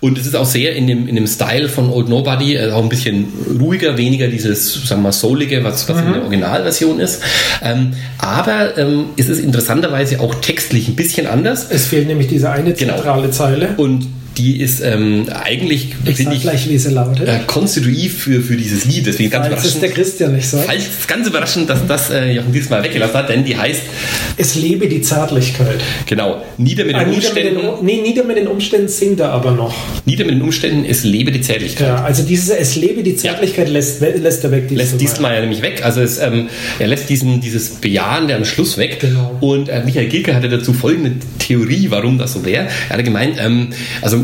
Und es ist auch sehr in dem, in dem Style von Old Nobody, äh, auch ein bisschen ruhiger, weniger dieses, sagen wir mal, soulige, was, was in der Originalversion ist. Ähm, aber ähm, es ist interessanterweise auch textlich ein bisschen anders. Es fehlt nämlich diese eine Genau. zentrale Zeile. Und die ist ähm, eigentlich, Ich finde ich, gleich, wie sie lautet. äh, konstitutiv für, für dieses Lied. Deswegen ganz Falls überraschend. der Christian nicht sagt. Falls ganz überraschend, dass das äh, Jochen diesmal weggelassen hat, denn die heißt, Es lebe die Zärtlichkeit. genau, nieder mit Ah, den nieder, mit Umständen, den, Um- nee, nieder mit den Umständen singt er aber noch. nieder mit den Umständen, es lebe die Zärtlichkeit. Ja, also dieses Es lebe die Zärtlichkeit lässt, lässt er weg. Lässt Distelmeier. diesmal ja nämlich weg. Also es, ähm, er lässt diesen, dieses Bejahende am Schluss weg. Genau. Und äh, Michael Gilke hatte dazu folgende Theorie, warum das so wäre. Er hatte gemeint, ähm, also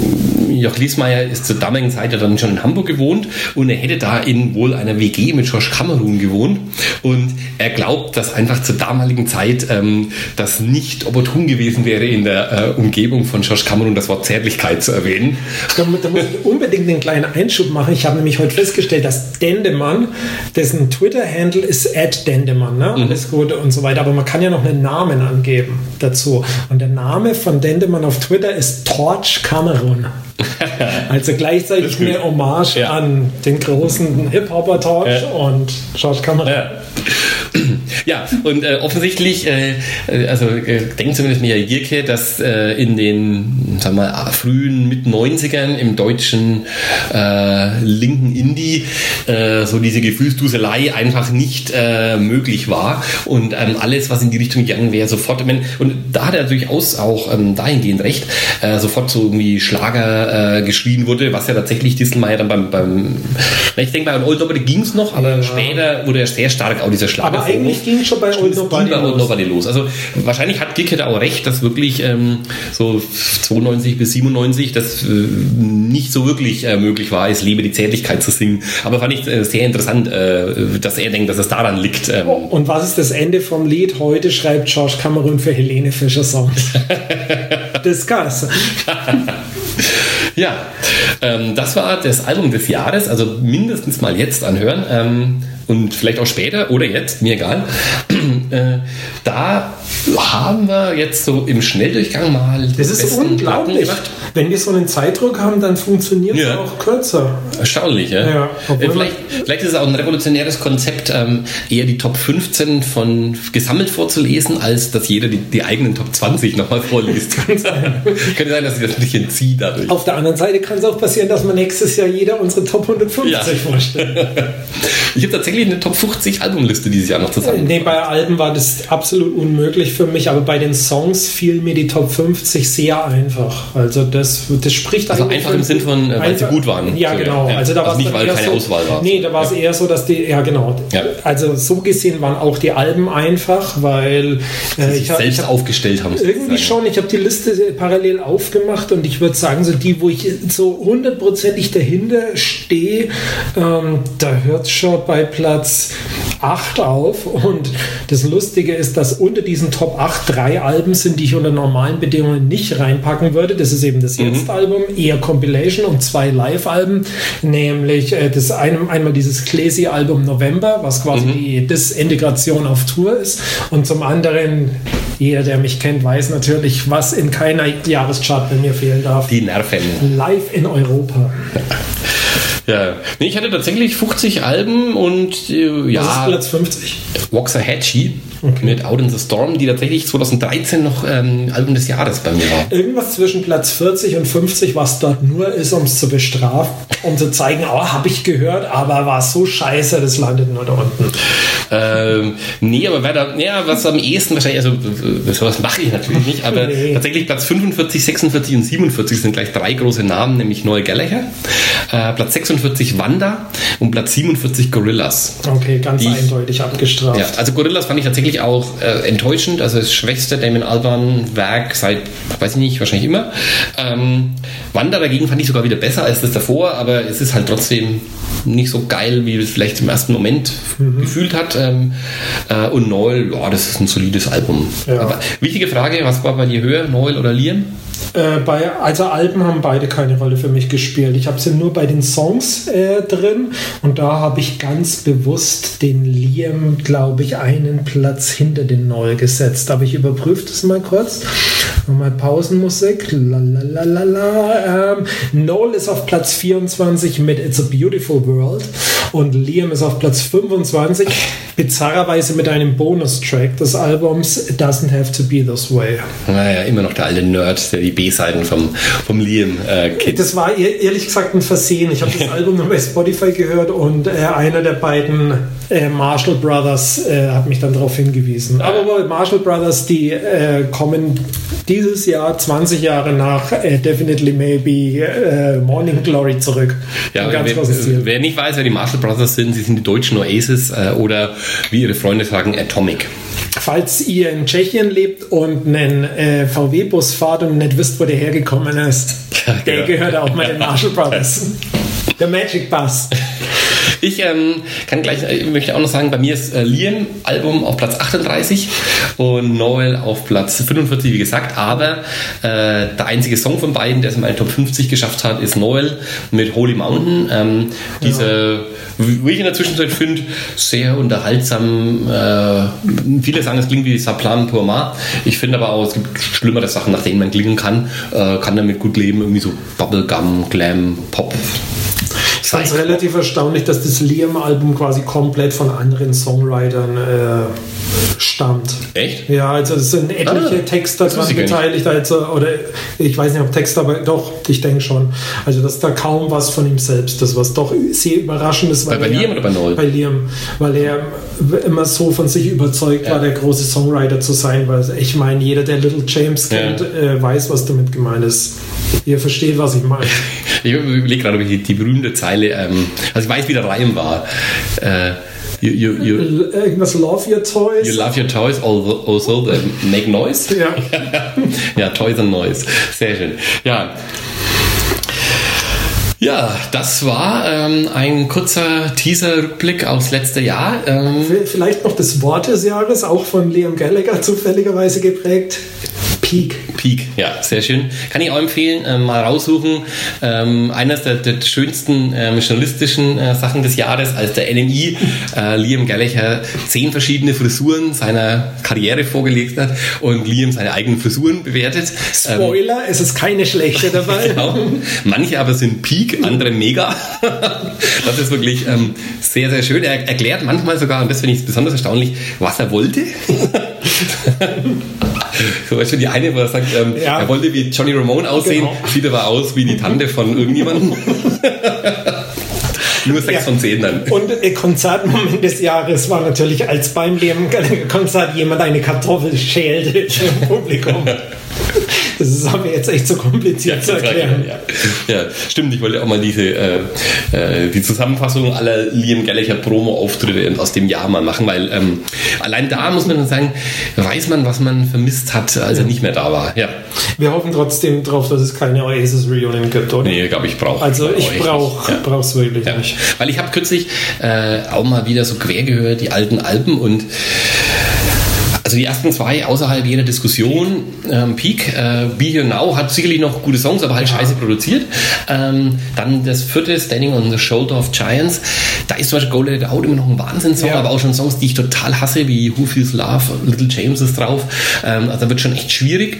Joch Liesmeier ist zur damaligen Zeit ja dann schon in Hamburg gewohnt und er hätte da in wohl einer WG mit George Cameron gewohnt und er glaubt, dass einfach zur damaligen Zeit ähm, das nicht opportun gewesen wäre, in der äh, Umgebung von George Cameron das Wort Zärtlichkeit zu erwähnen. Da, da muss ich unbedingt einen kleinen Einschub machen. Ich habe nämlich heute festgestellt, dass Dendemann, dessen Twitter-Handle ist Dendemann, ne? Mhm. alles Gute und so weiter, aber man kann ja noch einen Namen angeben dazu. Und der Name von Dendemann auf Twitter ist Torch Cameron. Also gleichzeitig eine Hommage Ja. an den großen Hip-Hopper Torch Ja. und George Cameron. Ja. Ja, und äh, offensichtlich, äh, äh, also äh, denkt zumindest Michael Gierke, dass äh, in den sagen wir, mal, frühen, mit 90ern im deutschen äh, linken Indie so diese Gefühlsduselei einfach nicht möglich war und ähm, alles, was in die Richtung gegangen wäre, sofort, mein, und da hat er durchaus auch ähm, dahingehend recht, sofort so irgendwie Schlager geschrien wurde, was ja tatsächlich Distelmeier dann beim, beim ich denke bei Old Nobody ging es noch, aber Ja. später wurde er sehr stark auch dieser Schlager Aber eigentlich ging schon bei Old Nobody bei Old los. Nobody los. Also wahrscheinlich hat Gicke da auch recht, dass wirklich ähm, so 92 bis 97 das äh, nicht so wirklich äh, möglich war, es lebe die Zärtlichkeit zu singen. Aber fand ich äh, sehr interessant, äh, dass er denkt, dass es daran liegt. Ähm, Und was ist das Ende vom Lied? Heute schreibt George Cameron für Helene Fischer Songs. das kann's. Ja, ähm, das war das Album des Jahres, also mindestens mal jetzt anhören ähm, und vielleicht auch später oder jetzt, mir egal. äh, da haben wir jetzt so im Schnelldurchgang mal Das ist unglaublich. Wenn wir so einen Zeitdruck haben, dann funktioniert es Ja. auch kürzer. Erstaunlich, ja. Ja, Äh, vielleicht, vielleicht ist es auch ein revolutionäres Konzept, ähm, eher die Top 15 von gesammelt vorzulesen, als dass jeder die, die eigenen Top 20 nochmal vorliest. Könnte sein, dass ich das ein bisschen ziehe dadurch. Auf der anderen Seite kann es auch passieren, dass man nächstes Jahr jeder unsere Top 150 Ja. vorstellt. Ich habe tatsächlich eine Top 50 Albumliste dieses Jahr noch zusammen. Nee, bei Alben war das absolut unmöglich für mich, aber bei den Songs fiel mir die Top 50 sehr einfach. Also das, das spricht Also einfach im Sinn von, äh, weil sie einfach- gut waren. Ja, So, genau. ja. Also da Also war's nicht, weil keine so, Auswahl war. Nee, da war es Ja. eher so, dass die, ja genau. Ja. Also so gesehen waren auch die Alben einfach, weil äh, ich hab- selbst ich hab- aufgestellt haben. Irgendwie schon. Ich habe die Liste parallel aufgemacht und ich würde sagen, so die, wo ich so hundertprozentig dahinter stehe, ähm, da hört schon bei Platz 8 auf. Und das Lustige ist, dass unter diesen Top 8 drei Alben sind, die ich unter normalen Bedingungen nicht reinpacken würde. Das ist eben das Jetzt-Album, eher Compilation und zwei Live-Alben, nämlich äh, das eine, einmal dieses Klesi-Album November, was quasi die Disintegration auf Tour ist, und zum anderen jeder, der mich kennt, weiß natürlich, was in keiner Jahreschart bei mir fehlen darf. Die Nerven. Live in Europa. Ja. Nee, ich hatte tatsächlich 50 Alben und äh, Das ist ja, Platz 50. Waxahachie mit Out in the Storm, die tatsächlich 2013 noch ähm, Album des Jahres bei mir war. Irgendwas zwischen Platz 40 und 50, was dort nur ist, um es zu bestrafen, um zu zeigen, oh, habe ich gehört, aber war so scheiße, das landet nur da unten. Ähm, nee, aber da, ja, was am ehesten wahrscheinlich, also äh, sowas mache ich natürlich nicht, aber Nee. tatsächlich Platz 45, 46 und 47 sind gleich drei große Namen, nämlich Noel Gallagher. Äh, Platz 46 48 Wanda und Platz 47 Gorillas. Okay, ganz die, eindeutig abgestraft. Ja, also Gorillas fand ich tatsächlich auch äh, enttäuschend. Also das schwächste Damon Alban Werk seit, weiß ich nicht, wahrscheinlich immer. Ähm, Wanda dagegen fand ich sogar wieder besser als das davor, aber es ist halt trotzdem nicht so geil, wie es vielleicht im ersten Moment mhm. gefühlt hat. Ähm, äh, und Noel, ja, das ist ein solides Album. Ja. Aber wichtige Frage, was war bei dir höher, Noel oder Liam? Äh, bei, also Alben haben beide keine Rolle für mich gespielt. Ich habe sie nur bei den Songs äh, drin und da habe ich ganz bewusst den Liam, glaube ich, einen Platz hinter den Noel gesetzt. Aber ich überprüfe das mal kurz. Nochmal Pausenmusik. Lalalala. Ähm, Noel ist auf Platz 24 mit It's a Beautiful World und Liam ist auf Platz 25, bizarrerweise mit einem Bonustrack des Albums Doesn't Have to Be This Way. Naja, immer noch der alte Nerd, der die B-Seiten vom, vom Liam äh, kennt. Das war ehrlich gesagt ein Versehen. Ich habe das Album nur bei Spotify gehört und äh, einer der beiden äh, Marshall Brothers äh, hat mich dann darauf hingewiesen. Aber Marshall Brothers, die äh, kommen dieses Jahr 20 Jahre nach äh, Definitely Maybe äh, Morning Glory zurück. Ja, wer, wer, nicht weiß, wer die Marshall Brothers sind, sie sind die deutschen Oasis äh, oder wie ihre Freunde sagen, Atomic. Falls ihr in Tschechien lebt und einen VW-Bus fahrt und nicht wisst, wo der hergekommen ist, ja, der genau. gehört auch mal den Marshall Brothers. der Magic Bus. Ich ähm, kann gleich, ich möchte auch noch sagen, bei mir ist äh, Liam Album auf Platz 38 und Noel auf Platz 45, wie gesagt. Aber äh, der einzige Song von beiden, der es in meine Top 50 geschafft hat, ist Noel mit Holy Mountain. Ähm, diese, ja. wie ich in der Zwischenzeit finde, sehr unterhaltsam. Äh, viele sagen, es klingt wie Saplan Tourma. Ich finde aber auch, es gibt schlimmere Sachen, nach denen man klingen kann. Äh, kann damit gut leben, irgendwie so Bubblegum, Glam, Pop. Ich fand es relativ erstaunlich, dass das Liam-Album quasi komplett von anderen Songwritern äh, stammt. Echt? Ja, also es sind etliche ah, Texter daran beteiligt, also, oder ich weiß nicht, ob Texter, aber doch, ich denke schon. Also, dass da kaum was von ihm selbst ist, was doch sehr überraschend ist. Bei, bei Liam oder bei Noel? Bei Liam, weil er immer so von sich überzeugt ja. war, der große Songwriter zu sein, weil ich meine, jeder, der Little James kennt, ja. äh, weiß, was damit gemeint ist. Ihr versteht, was ich meine. ich überlege gerade, ob ich die, berühmte Zeile, ähm, also ich weiß, wie der Reim war. Äh, You, you, you, Irgendwas Love Your Toys. You love your toys, also they make noise. Ja. ja, Toys and Noise. Sehr schön. Ja. Ja, das war ähm, ein kurzer Teaser-Rückblick aufs letzte Jahr. Ähm, Vielleicht noch das Wort des Jahres, auch von Liam Gallagher zufälligerweise geprägt. Peak. Peak, ja, sehr schön. Kann ich auch empfehlen, äh, mal raussuchen. Ähm, eines der, der schönsten ähm, journalistischen äh, Sachen des Jahres, als der NMI äh, Liam Gallagher zehn verschiedene Frisuren seiner Karriere vorgelegt hat und Liam seine eigenen Frisuren bewertet. Spoiler, ähm, es ist keine schlechte dabei. genau. Manche aber sind Peak, andere mega. das ist wirklich ähm, sehr, sehr schön. Er erklärt manchmal sogar, und das finde ich besonders erstaunlich, was er wollte. Zum Beispiel die eine, wo er sagt, ähm, ja. er wollte wie Johnny Ramone aussehen, genau. sieht aber aus wie die Tante von irgendjemandem. Nur 6 ja. von 10 dann. Und der Konzertmoment des Jahres war natürlich, als beim Konzert jemand eine Kartoffel schälte im Publikum. Das ist aber jetzt echt so kompliziert ja, zu erklären. Ja. ja. stimmt. Ich wollte auch mal diese äh, äh, die Zusammenfassung aller Liam Gallagher Promo-Auftritte aus dem Jahr mal machen, weil ähm, allein da muss man dann sagen, weiß man, was man vermisst hat, als er nicht mehr da war. Ja. Wir hoffen trotzdem darauf, dass es keine Oasis Reunion gibt, oder? Nee, glaube ich brauche. Also ich brauche es wirklich nicht. Weil ich habe kürzlich äh, auch mal wieder so quer gehört, die alten Alben und also die ersten zwei außerhalb jeder Diskussion. Ähm, Peak, äh, Be Here Now hat sicherlich noch gute Songs, aber halt ja. scheiße produziert. Ähm, dann das vierte, Standing on the Shoulder of Giants. Da ist zum Beispiel Go Let It Out immer noch ein Wahnsinnssong, ja. aber auch schon Songs, die ich total hasse, wie Who Feels Love, Little James ist drauf. Ähm, also da wird schon echt schwierig.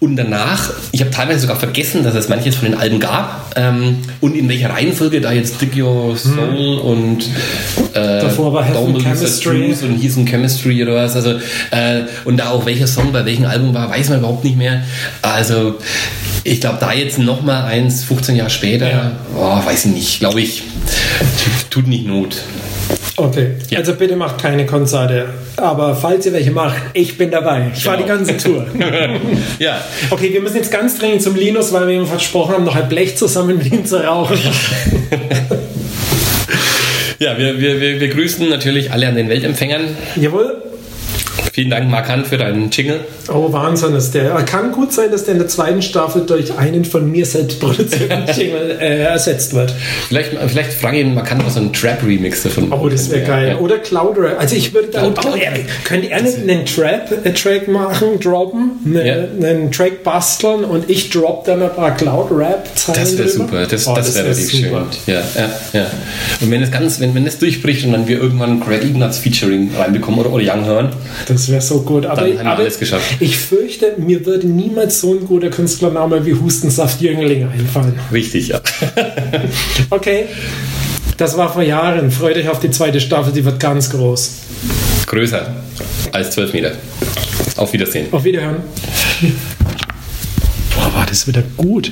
Und danach, ich habe teilweise sogar vergessen, dass es manches von den Alben gab ähm, und in welcher Reihenfolge da jetzt Dig Your Soul hm. und äh, Davor war Don't Chemistry und hieß ein Chemistry oder was. Also äh, und da auch welcher Song bei welchem Album war, weiß man überhaupt nicht mehr. Also ich glaube, da jetzt nochmal eins, 15 Jahre später, ja. oh, weiß ich nicht, glaube ich, tut nicht Not. Okay, ja. also bitte macht keine Konzerte. Aber falls ihr welche macht, ich bin dabei. Ich genau. fahre die ganze Tour. ja. Okay, wir müssen jetzt ganz dringend zum Linus, weil wir ihm versprochen haben, noch ein Blech zusammen mit ihm zu rauchen. ja, wir, wir, wir, wir grüßen natürlich alle an den Weltempfängern. Jawohl. Vielen Dank, Markan, für deinen Jingle. Oh, Wahnsinn ist der. Kann gut sein, dass der in der zweiten Staffel durch einen von mir selbst produzierten Jingle äh, ersetzt wird. Vielleicht, vielleicht frage ich ihn, man kann auch so einen Trap-Remix davon Oh, das wäre geil. Ja. Oder Cloud Rap. Also ich würde da... Oh, oh, er, könnt ihr einen, Trap-Track machen, droppen, eine, ja. einen Track basteln und ich drop dann ein paar Cloud-Rap-Zeilen Das wäre super. Das, oh, das, das wäre wär richtig schön. Ja, ja, ja. Und wenn es ganz, wenn, wenn es durchbricht und dann wir irgendwann Greg Ignatz Featuring reinbekommen oder, oder Young hören, das wäre so gut. Aber, Dann haben wir alles geschafft. ich fürchte, mir würde niemals so ein guter Künstlername wie Hustensaft Jüngling einfallen. Richtig, ja. okay. Das war vor Jahren. Freut euch auf die zweite Staffel, die wird ganz groß. Größer als 12 Meter. Auf Wiedersehen. Auf Wiederhören. Boah, war das wieder gut.